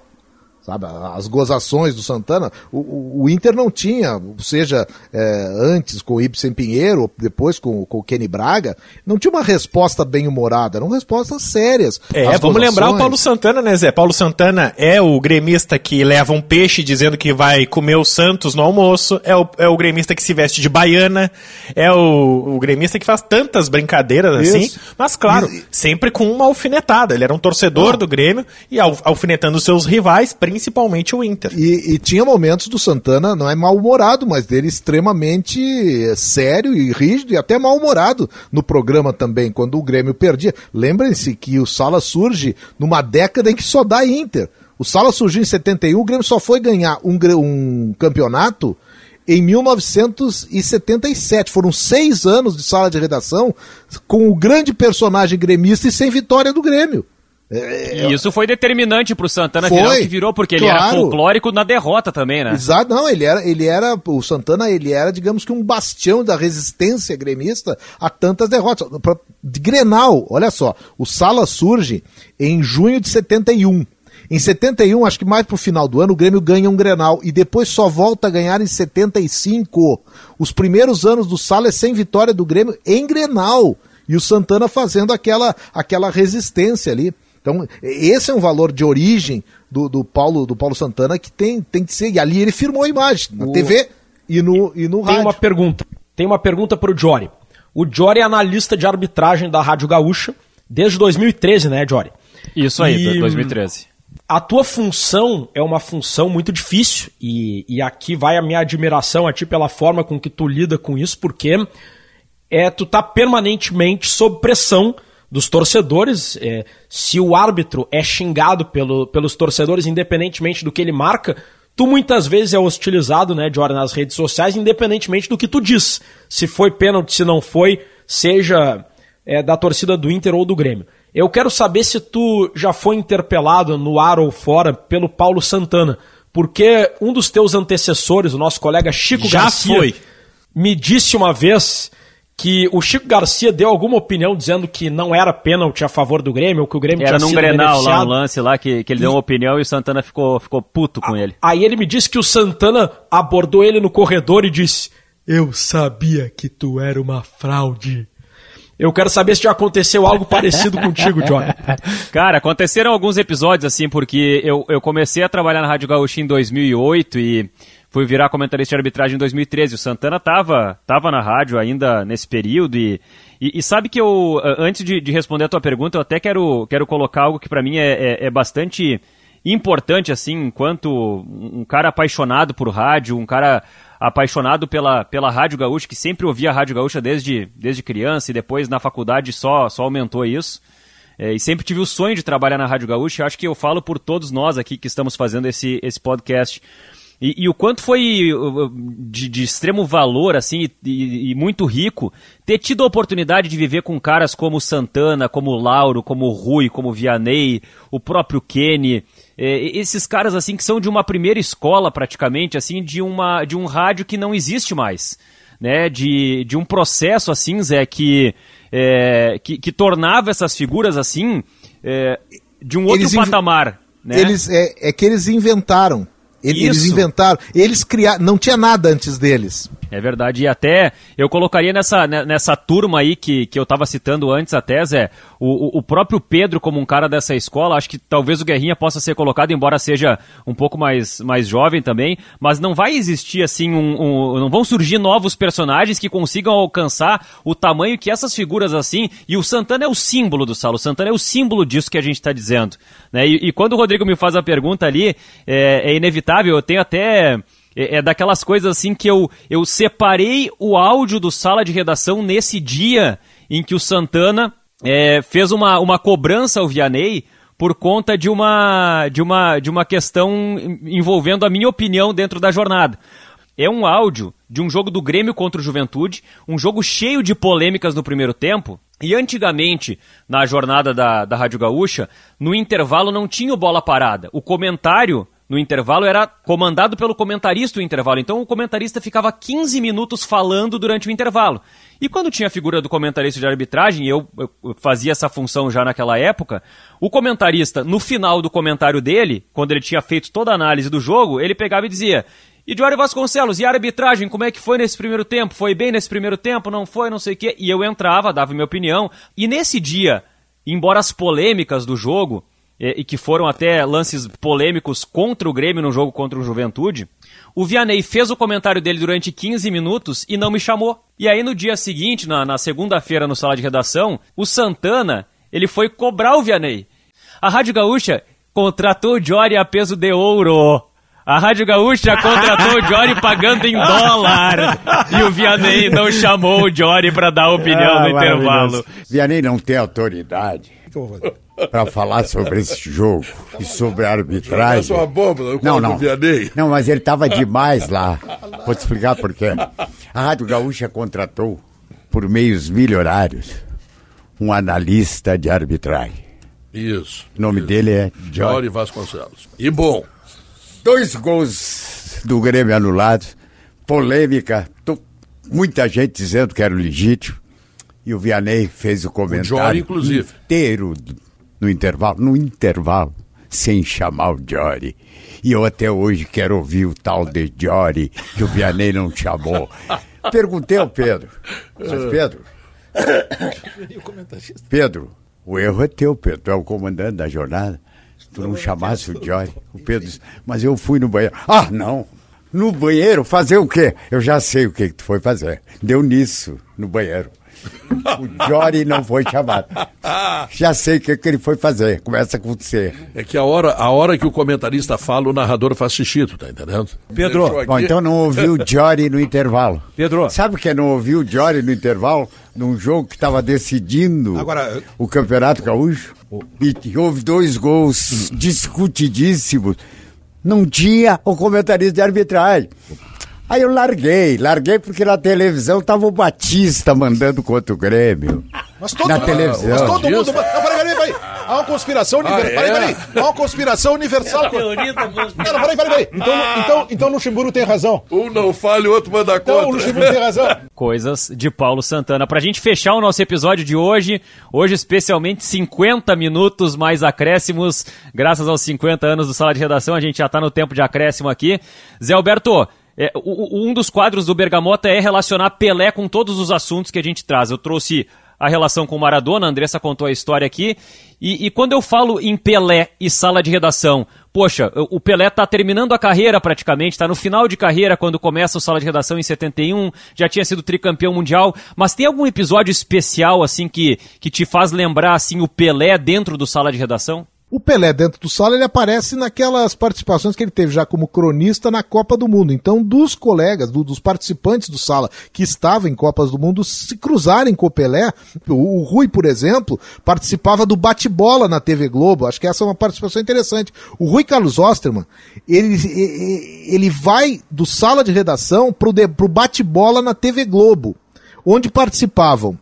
sabe? As gozações do Santana, o, o Inter não tinha, seja é, antes com o Ibsen Pinheiro, depois com, com o Kenny Braga, não tinha uma resposta bem humorada, eram respostas sérias. É, vamos gozações. lembrar o Paulo Santana, né, Zé? Paulo Santana é o gremista que leva um peixe dizendo que vai comer o Santos no almoço, é o, é o gremista que se veste de baiana, é o, o gremista que faz tantas brincadeiras assim, Isso. assim, mas claro, e, sempre com uma alfinetada. Ele era um torcedor ah. do Grêmio e alfinetando seus rivais, principalmente principalmente o Inter. E, e tinha momentos do Santana, não é mal-humorado, mas dele extremamente sério e rígido e até mal-humorado no programa também, quando o Grêmio perdia. Lembrem-se que o Sala surge numa década em que só dá Inter. O Sala surgiu em 71, o Grêmio só foi ganhar um, um campeonato em 1977. Foram seis anos de sala de redação com o grande personagem gremista e sem vitória do Grêmio. É, e isso foi determinante pro Santana foi, virar o que virou, porque claro. ele era folclórico na derrota também, né? Exato, não, ele era, ele era, o Santana, ele era, digamos que um bastião da resistência gremista a tantas derrotas. De Grenal, olha só, o Sala surge em junho de 71. Em 71, acho que mais pro final do ano, o Grêmio ganha um Grenal e depois só volta a ganhar em 75. Os primeiros anos do Sala é sem vitória do Grêmio em Grenal. E o Santana fazendo aquela, aquela resistência ali. Então, esse é um valor de origem do, do, Paulo, do Paulo Santana que tem, tem que ser. E ali ele firmou a imagem, na o... TV e no, e no tem rádio. Tem uma pergunta. Tem uma pergunta para o Jory. O Jory é analista de arbitragem da Rádio Gaúcha desde 2013, né, Jory? Isso aí, e... 2013. A tua função é uma função muito difícil e, e aqui vai a minha admiração a ti pela forma com que tu lida com isso, porque é tu tá permanentemente sob pressão dos torcedores. É, se o árbitro é xingado pelo, pelos torcedores, independentemente do que ele marca, tu muitas vezes é hostilizado, né, Jordan, nas redes sociais, independentemente do que tu diz. Se foi pênalti, se não foi, seja é, da torcida do Inter ou do Grêmio. Eu quero saber se tu já foi interpelado no ar ou fora pelo Paulo Santana, porque um dos teus antecessores, o nosso colega Chico já Garcia, foi. me disse uma vez que o Chico Garcia deu alguma opinião dizendo que não era pênalti a favor do Grêmio, ou que o Grêmio era tinha num sido Grenal lá, um lance lá que, que ele e... deu uma opinião e o Santana ficou, ficou puto com ele. Aí ele me disse que o Santana abordou ele no corredor e disse: Eu sabia que tu era uma fraude. Eu quero saber se já aconteceu algo parecido contigo, John. Cara, aconteceram alguns episódios assim, porque eu, eu comecei a trabalhar na Rádio Gaúcha em 2008 e fui virar comentarista de arbitragem em 2013. O Santana tava, tava na rádio ainda nesse período e, e, e sabe que eu, antes de, de, responder a tua pergunta, eu até quero, quero colocar algo que para mim é, é, é, bastante importante, assim, enquanto um cara apaixonado por rádio, um cara apaixonado pela, pela Rádio Gaúcha, que sempre ouvia a Rádio Gaúcha desde, desde criança e depois na faculdade só, só aumentou isso. É, e sempre tive o sonho de trabalhar na Rádio Gaúcha. Acho que eu falo por todos nós aqui que estamos fazendo esse, esse podcast. E, e, o quanto foi de, de extremo valor, assim, e, e, muito rico, ter tido a oportunidade de viver com caras como Santana, como Lauro, como Rui, como Vianney, o próprio Kenny, é, esses caras, assim, que são de uma primeira escola, praticamente, assim, de, uma, de um rádio que não existe mais, né, de, de um processo, assim, Zé, que, é, que, que, tornava essas figuras, assim, é, de um outro eles patamar, né? Eles, é, é que eles inventaram eles inventaram, eles criaram, não tinha nada antes deles. É verdade, e até eu colocaria nessa, né, nessa turma aí que, que eu estava citando antes até, Zé, o, o próprio Pedro como um cara dessa escola, acho que talvez o Guerrinha possa ser colocado, embora seja um pouco mais, mais jovem também, mas não vai existir assim, um, um, não vão surgir novos personagens que consigam alcançar o tamanho que essas figuras assim, e o Santana é o símbolo do Salo, o Santana é o símbolo disso que a gente está dizendo. Né? E, e, quando o Rodrigo me faz a pergunta ali, é, é inevitável, eu tenho até é, é, daquelas coisas assim que eu, eu separei o áudio do sala de redação nesse dia em que o Santana é, fez uma, uma cobrança ao Vianney por conta de uma, de, uma, de uma questão envolvendo a minha opinião dentro da jornada. É um áudio de um jogo do Grêmio contra o Juventude, um jogo cheio de polêmicas no primeiro tempo. E antigamente, na jornada da, da Rádio Gaúcha, no intervalo não tinha bola parada. O comentário no intervalo era comandado pelo comentarista o intervalo. Então o comentarista ficava 15 minutos falando durante o intervalo. E quando tinha a figura do comentarista de arbitragem, eu, eu fazia essa função já naquela época, o comentarista, no final do comentário dele, quando ele tinha feito toda a análise do jogo, ele pegava e dizia: e Diário Vasconcelos, e a arbitragem, como é que foi nesse primeiro tempo? Foi bem nesse primeiro tempo? Não foi? Não sei o quê. E eu entrava, dava minha opinião. E nesse dia, embora as polêmicas do jogo e, que foram até lances polêmicos contra o Grêmio no jogo contra o Juventude, o Vianney fez o comentário dele durante 15 minutos e não me chamou. E aí no dia seguinte, na, na segunda-feira no sala de redação, o Santana, ele foi cobrar o Vianney. A Rádio Gaúcha contratou o Jory a peso de ouro. A Rádio Gaúcha contratou o Jory pagando em dólar. E o Vianney não chamou o Jory para dar opinião ah, no intervalo. Vianney não tem autoridade. Que eu vou fazer? para falar sobre esse jogo e sobre a arbitragem. Uma bomba não, não. Não, mas ele estava demais lá. Vou te explicar por quê. A Rádio Gaúcha contratou, por meios milionários, um analista de arbitragem. Isso. O nome isso. dele é Jorge Vasconcelos. E bom. Dois gols do Grêmio anulados, polêmica, muita gente dizendo que era legítimo. E o Vianney fez o comentário o Jorge, inclusive. inteiro no intervalo, no intervalo, sem chamar o Jory. E eu até hoje quero ouvir o tal de Jory que o Vianney não chamou. Perguntei ao Pedro. Mas Pedro. Pedro, o erro é teu, Pedro. Tu é o comandante da jornada. Se tu não chamasse o Jory. O Pedro disse, mas eu fui no banheiro. Ah, não! No banheiro? Fazer o quê? Eu já sei o que, que tu foi fazer. Deu nisso, no banheiro. O Jory não foi chamado. Já sei o que, que ele foi fazer. Começa a acontecer. É que a hora, a hora que o comentarista fala, o narrador faz xixi, tu tá entendendo? Pedro, bom, então não ouviu o Jory no intervalo. Pedro. Sabe que não ouviu o Jory no intervalo? Num jogo que estava decidindo Agora, o Campeonato Gaúcho? E houve dois gols discutidíssimos. Não tinha o comentarista de arbitragem. Aí eu larguei, larguei porque na televisão tava o Batista mandando contra o Grêmio. Mas todo, na televisão. Mas todo mundo. Não, peraí, peraí, peraí. Há uma conspiração universal. Ah, é? Peraí, peraí. Há uma conspiração universal. É teoria da conspiração. Não, peraí, peraí, peraí. Então, então, então o Luxemburgo tem razão. Um não fale, o outro manda então, contra. Então o Luxemburgo tem razão. Coisas de Paulo Santana. Pra gente fechar o nosso episódio de hoje, hoje especialmente 50 minutos mais acréscimos, graças aos 50 anos do Sala de Redação, a gente já tá no tempo de acréscimo aqui. Zé Alberto, é, o, um dos quadros do Bergamota é relacionar Pelé com todos os assuntos que a gente traz. Eu trouxe a relação com Maradona, a Andressa contou a história aqui. E, e, quando eu falo em Pelé e sala de redação, poxa, o Pelé está terminando a carreira praticamente, está no final de carreira quando começa o sala de redação em 71, já tinha sido tricampeão mundial, mas tem algum episódio especial assim que, que te faz lembrar assim o Pelé dentro do sala de redação? O Pelé dentro do sala ele aparece naquelas participações que ele teve já como cronista na Copa do Mundo. Então, dos colegas, do, dos participantes do sala que estavam em Copas do Mundo, se cruzarem com o Pelé, o, o Rui, por exemplo, participava do bate-bola na TV Globo. Acho que essa é uma participação interessante. O Rui Carlos Osterman, ele, ele vai do sala de redação pro, pro bate-bola na TV Globo, onde participavam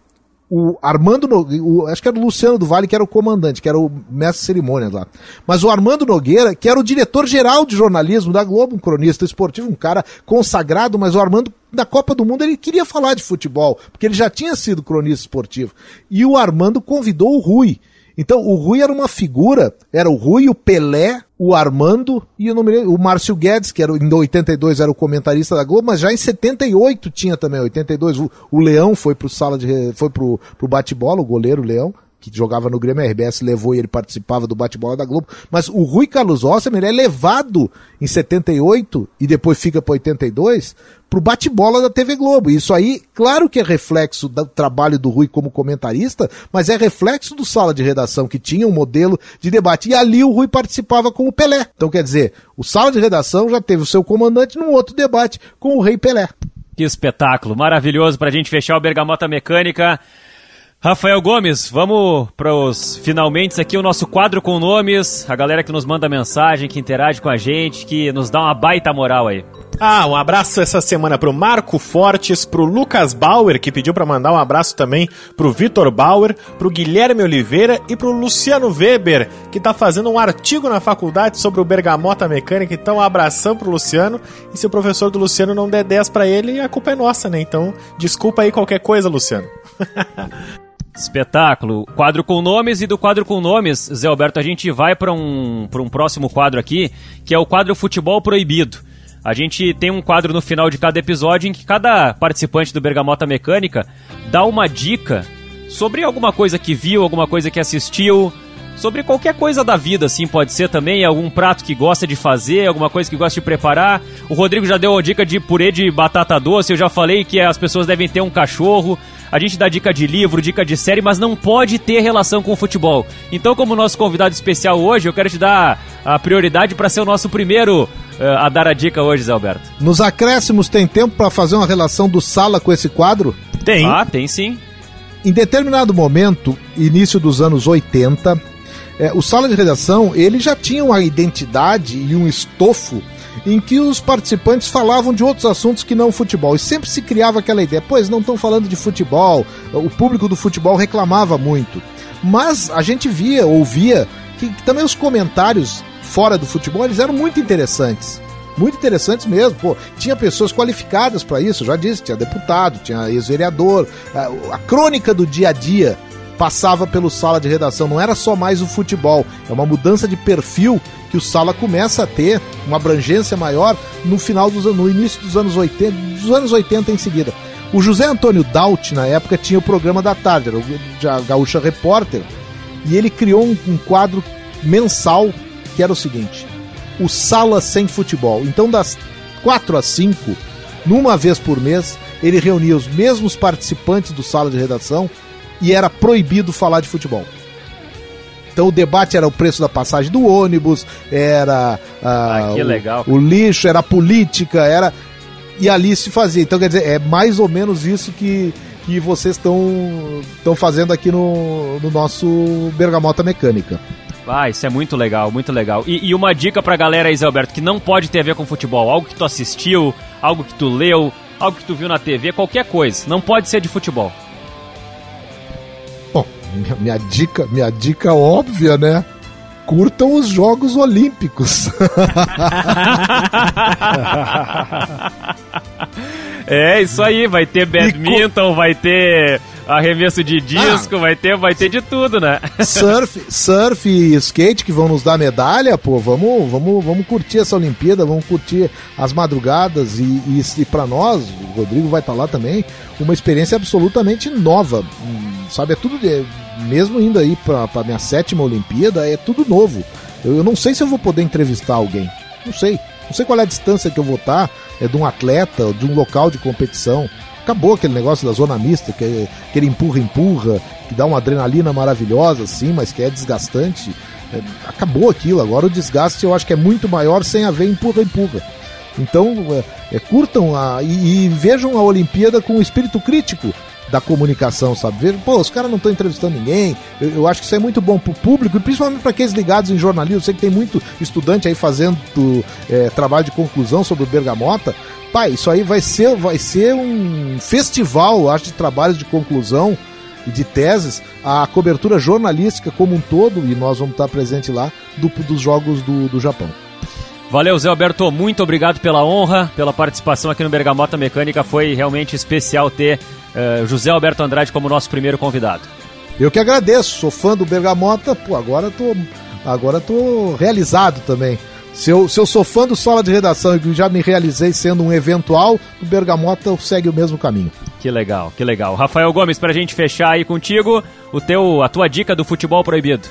o Armando Nogueira, o, acho que era o Luciano do Vale, que era o comandante, que era o mestre de cerimônias lá. Mas o Armando Nogueira, que era o diretor-geral de jornalismo da Globo, um cronista esportivo, um cara consagrado, mas o Armando, na Copa do Mundo, ele queria falar de futebol, porque ele já tinha sido cronista esportivo. E o Armando convidou o Rui. Então, o Rui era uma figura, era o Rui, o Pelé, o Armando e o, o Márcio Guedes, que era, em 82 era o comentarista da Globo, mas já em 78 tinha também, 82, o, o Leão foi pro sala de foi pro, pro bate-bola, o goleiro Leão, que jogava no Grêmio RBS, levou e ele participava do bate-bola da Globo. Mas o Rui Carlos Ossemer é levado em 78 e depois fica para 82 pro bate-bola da TV Globo. Isso aí, claro que é reflexo do trabalho do Rui como comentarista, mas é reflexo do sala de redação que tinha um modelo de debate. E ali o Rui participava com o Pelé. Então quer dizer, o sala de redação já teve o seu comandante num outro debate com o Rei Pelé. Que espetáculo, maravilhoso para a gente fechar o Bergamota Mecânica. Rafael Gomes, vamos para os finalmente aqui, o nosso quadro com nomes, a galera que nos manda mensagem, que interage com a gente, que nos dá uma baita moral aí. Ah, um abraço essa semana pro Marco Fortes, pro Lucas Bauer, que pediu para mandar um abraço também pro Vitor Bauer, pro Guilherme Oliveira e pro Luciano Weber, que tá fazendo um artigo na faculdade sobre o bergamota mecânica. Então, um abração pro Luciano. E se o professor do Luciano não der 10 para ele, a culpa é nossa, né? Então, desculpa aí qualquer coisa, Luciano. Espetáculo. Quadro com nomes e do quadro com nomes, Zé Alberto, a gente vai para um, um próximo quadro aqui, que é o quadro Futebol Proibido. A gente tem um quadro no final de cada episódio em que cada participante do Bergamota Mecânica dá uma dica sobre alguma coisa que viu, alguma coisa que assistiu, sobre qualquer coisa da vida, assim, pode ser também, algum prato que gosta de fazer, alguma coisa que gosta de preparar. O Rodrigo já deu a dica de purê de batata doce, eu já falei que as pessoas devem ter um cachorro. A gente dá dica de livro, dica de série, mas não pode ter relação com o futebol. Então, como nosso convidado especial hoje, eu quero te dar a prioridade para ser o nosso primeiro a dar a dica hoje, Zé Alberto. Nos acréscimos tem tempo para fazer uma relação do Sala com esse quadro? Tem. Ah, tem sim. Em determinado momento, início dos anos 80, é, o sala de redação ele já tinha uma identidade e um estofo em que os participantes falavam de outros assuntos que não futebol. E sempre se criava aquela ideia, pois não estão falando de futebol, o público do futebol reclamava muito. Mas a gente via, ouvia, que, que também os comentários fora do futebol eles eram muito interessantes. Muito interessantes mesmo, pô. Tinha pessoas qualificadas para isso, já disse, tinha deputado, tinha ex-vereador. A, a crônica do dia a dia passava pelo sala de redação, não era só mais o futebol, é uma mudança de perfil que o sala começa a ter uma abrangência maior no final dos no início dos anos 80, dos anos 80 em seguida. O José Antônio Daut, na época, tinha o programa da tarde, era o Gaúcha Repórter, e ele criou um, um quadro mensal que era o seguinte: o Sala Sem Futebol. Então, das 4 às 5, numa vez por mês, ele reunia os mesmos participantes do sala de redação e era proibido falar de futebol. Então o debate era o preço da passagem do ônibus, era ah, legal. O, o lixo, era a política, era. E ali se fazia. Então, quer dizer, é mais ou menos isso que, que vocês estão fazendo aqui no, no nosso Bergamota Mecânica. Ah, isso é muito legal, muito legal. E, e uma dica pra galera aí, Zé Alberto, que não pode ter a ver com futebol. Algo que tu assistiu, algo que tu leu, algo que tu viu na TV, qualquer coisa. Não pode ser de futebol minha, minha dica, minha dica óbvia, né? Curtam os Jogos Olímpicos. é, isso aí, vai ter badminton, vai ter arremesso de disco, ah. vai ter, vai ter de tudo, né? Surf, surf e skate que vão nos dar medalha, pô, vamos, vamos, vamos curtir essa Olimpíada, vamos curtir as madrugadas e, e, e para nós, o Rodrigo vai estar tá lá também, uma experiência absolutamente nova, hum, sabe? É tudo de, mesmo indo aí para minha sétima Olimpíada, é tudo novo. Eu, eu, não sei se eu vou poder entrevistar alguém. Não sei. Não sei qual é a distância que eu vou estar é de um atleta, de um local de competição. Acabou aquele negócio da zona mista, que é aquele empurra-empurra, que dá uma adrenalina maravilhosa, sim, mas que é desgastante. é, acabou aquilo. Agora o desgaste eu acho que é muito maior sem haver empurra-empurra. Então, é, é, curtam a, e, e, vejam a Olimpíada com o espírito crítico da comunicação, sabe? Vejam, pô, os caras não estão entrevistando ninguém. Eu, eu, acho que isso é muito bom pro público e principalmente para aqueles ligados em jornalismo. Eu sei que tem muito estudante aí fazendo é, trabalho de conclusão sobre o Bergamota. Pai, isso aí vai ser, vai ser um festival, acho, de trabalhos de conclusão e de teses, a cobertura jornalística como um todo, e nós vamos estar presente lá, do, dos Jogos do, do Japão. Valeu, Zé Alberto. Muito obrigado pela honra, pela participação aqui no Bergamota Mecânica. Foi realmente especial ter uh, José Alberto Andrade como nosso primeiro convidado. Eu que agradeço, sou fã do Bergamota, pô, agora tô, agora tô realizado também. Se eu, se eu sou fã do Sala de Redação e já me realizei sendo um eventual, o Bergamota segue o mesmo caminho. Que legal, que legal. Rafael Gomes, pra gente fechar aí contigo, o teu, a tua dica do futebol proibido.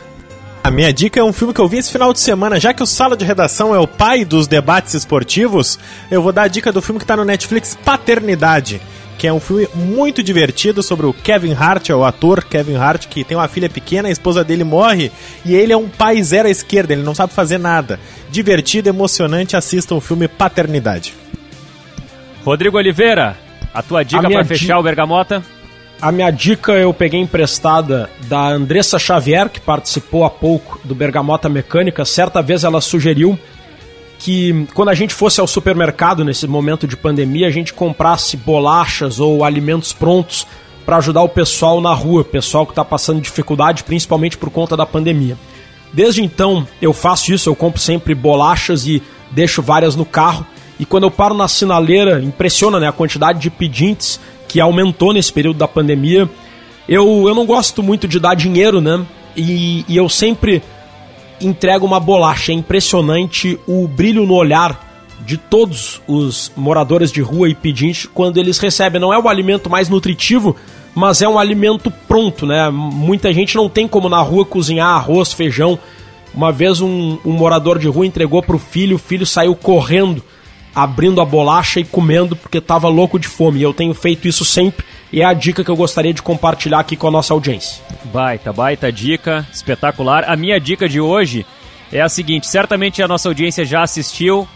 A minha dica é um filme que eu vi esse final de semana. Já que o Sala de Redação é o pai dos debates esportivos, eu vou dar a dica do filme que está no Netflix, Paternidade. Que é um filme muito divertido sobre o Kevin Hart, é o ator Kevin Hart, que tem uma filha pequena, a esposa dele morre e ele é um pai zero à esquerda, ele não sabe fazer nada. Divertido, emocionante, assista o filme Paternidade. Rodrigo Oliveira, a tua dica para fechar o Bergamota? A minha dica eu peguei emprestada da Andressa Xavier, que participou há pouco do Bergamota Mecânica. Certa vez ela sugeriu que quando a gente fosse ao supermercado nesse momento de pandemia, a gente comprasse bolachas ou alimentos prontos para ajudar o pessoal na rua, pessoal que está passando dificuldade, principalmente por conta da pandemia. Desde então eu faço isso, eu compro sempre bolachas e deixo várias no carro. E quando eu paro na sinaleira, impressiona né, a quantidade de pedintes que aumentou nesse período da pandemia. Eu, eu não gosto muito de dar dinheiro, né? E, e eu sempre entrego uma bolacha. É impressionante o brilho no olhar de todos os moradores de rua e pedintes quando eles recebem. Não é o alimento mais nutritivo, mas é um alimento pronto, né? Muita gente não tem como na rua cozinhar arroz, feijão. Uma vez um, um morador de rua entregou para o filho, o filho saiu correndo abrindo a bolacha e comendo porque estava louco de fome. E eu tenho feito isso sempre e é a dica que eu gostaria de compartilhar aqui com a nossa audiência. Baita, baita dica, espetacular. A minha dica de hoje é a seguinte: certamente a nossa audiência já assistiu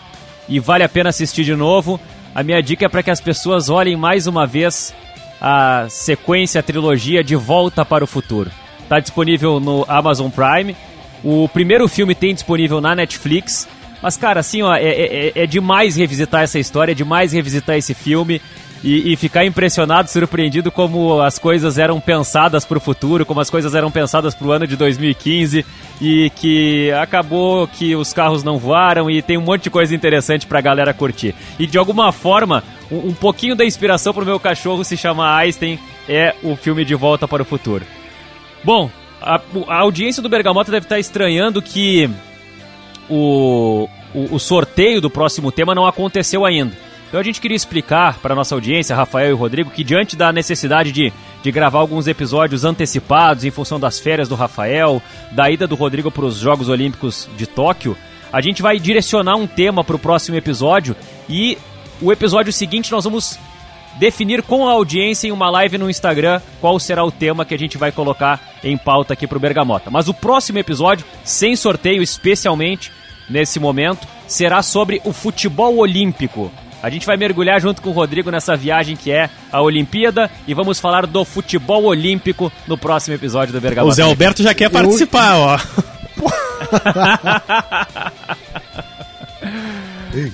e vale a pena assistir de novo. A minha dica é para que as pessoas olhem mais uma vez a sequência, a trilogia De Volta para o Futuro. Está disponível no Amazon Prime. O primeiro filme tem disponível na Netflix. Mas, cara, assim, ó, é, é, é, é demais revisitar essa história, é demais revisitar esse filme. E, e, ficar impressionado, surpreendido como as coisas eram pensadas para o futuro, como as coisas eram pensadas para o ano de 2015 e que acabou que os carros não voaram e tem um monte de coisa interessante para a galera curtir. E de alguma forma, um, um pouquinho da inspiração para o meu cachorro se chama Einstein é o filme De Volta para o Futuro. Bom, a, a audiência do Bergamota deve estar estranhando que o, o, o sorteio do próximo tema não aconteceu ainda. Então a gente queria explicar para nossa audiência, Rafael e Rodrigo, que diante da necessidade de, de gravar alguns episódios antecipados em função das férias do Rafael, da ida do Rodrigo para os Jogos Olímpicos de Tóquio, a gente vai direcionar um tema para o próximo episódio e o episódio seguinte nós vamos definir com a audiência em uma live no Instagram qual será o tema que a gente vai colocar em pauta aqui para o Bergamota. Mas o próximo episódio, sem sorteio especialmente, nesse momento será sobre o futebol olímpico. A gente vai mergulhar junto com o Rodrigo nessa viagem que é a Olimpíada e vamos falar do futebol olímpico no próximo episódio do Bergamota. O Zé Alberto já quer participar, ó.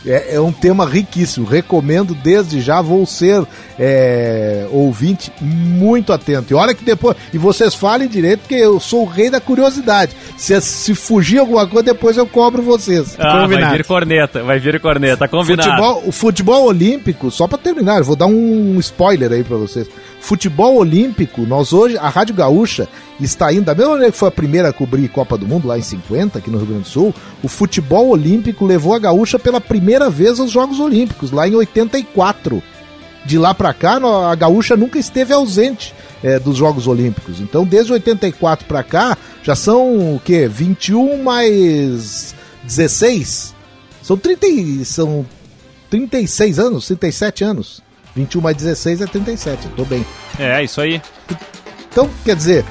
É, é, um tema riquíssimo. Recomendo desde já. Vou ser é, ouvinte muito atento. E olha que depois. E vocês falem direito, porque eu sou o rei da curiosidade. Se, se fugir alguma coisa, depois eu cobro vocês. Ah, combinado. vai vir corneta, vai vir corneta, combinado. Futebol, o futebol olímpico, só para terminar, eu vou dar um spoiler aí para vocês. Futebol olímpico, nós hoje, a Rádio Gaúcha está indo, da mesma maneira que foi a primeira a cobrir Copa do Mundo lá em 50, aqui no Rio Grande do Sul, o futebol olímpico levou a Gaúcha pela primeira vez aos Jogos Olímpicos, lá em 84. De lá para cá, a Gaúcha nunca esteve ausente é, dos Jogos Olímpicos. Então, desde 84 para cá, já são o quê? 21 mais 16? São 30, são 36 anos, 37 anos. 21 mais 16 é 37, eu tô bem. É, isso aí. Então, quer dizer,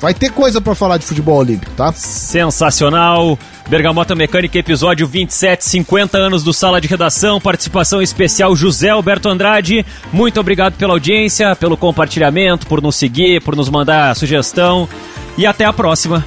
Vai ter coisa para falar de futebol olímpico, tá? Sensacional. Bergamota Mecânica, episódio 27, 50 anos do Sala de Redação, participação especial José Alberto Andrade. Muito obrigado pela audiência, pelo compartilhamento, por nos seguir, por nos mandar sugestão. E até a próxima.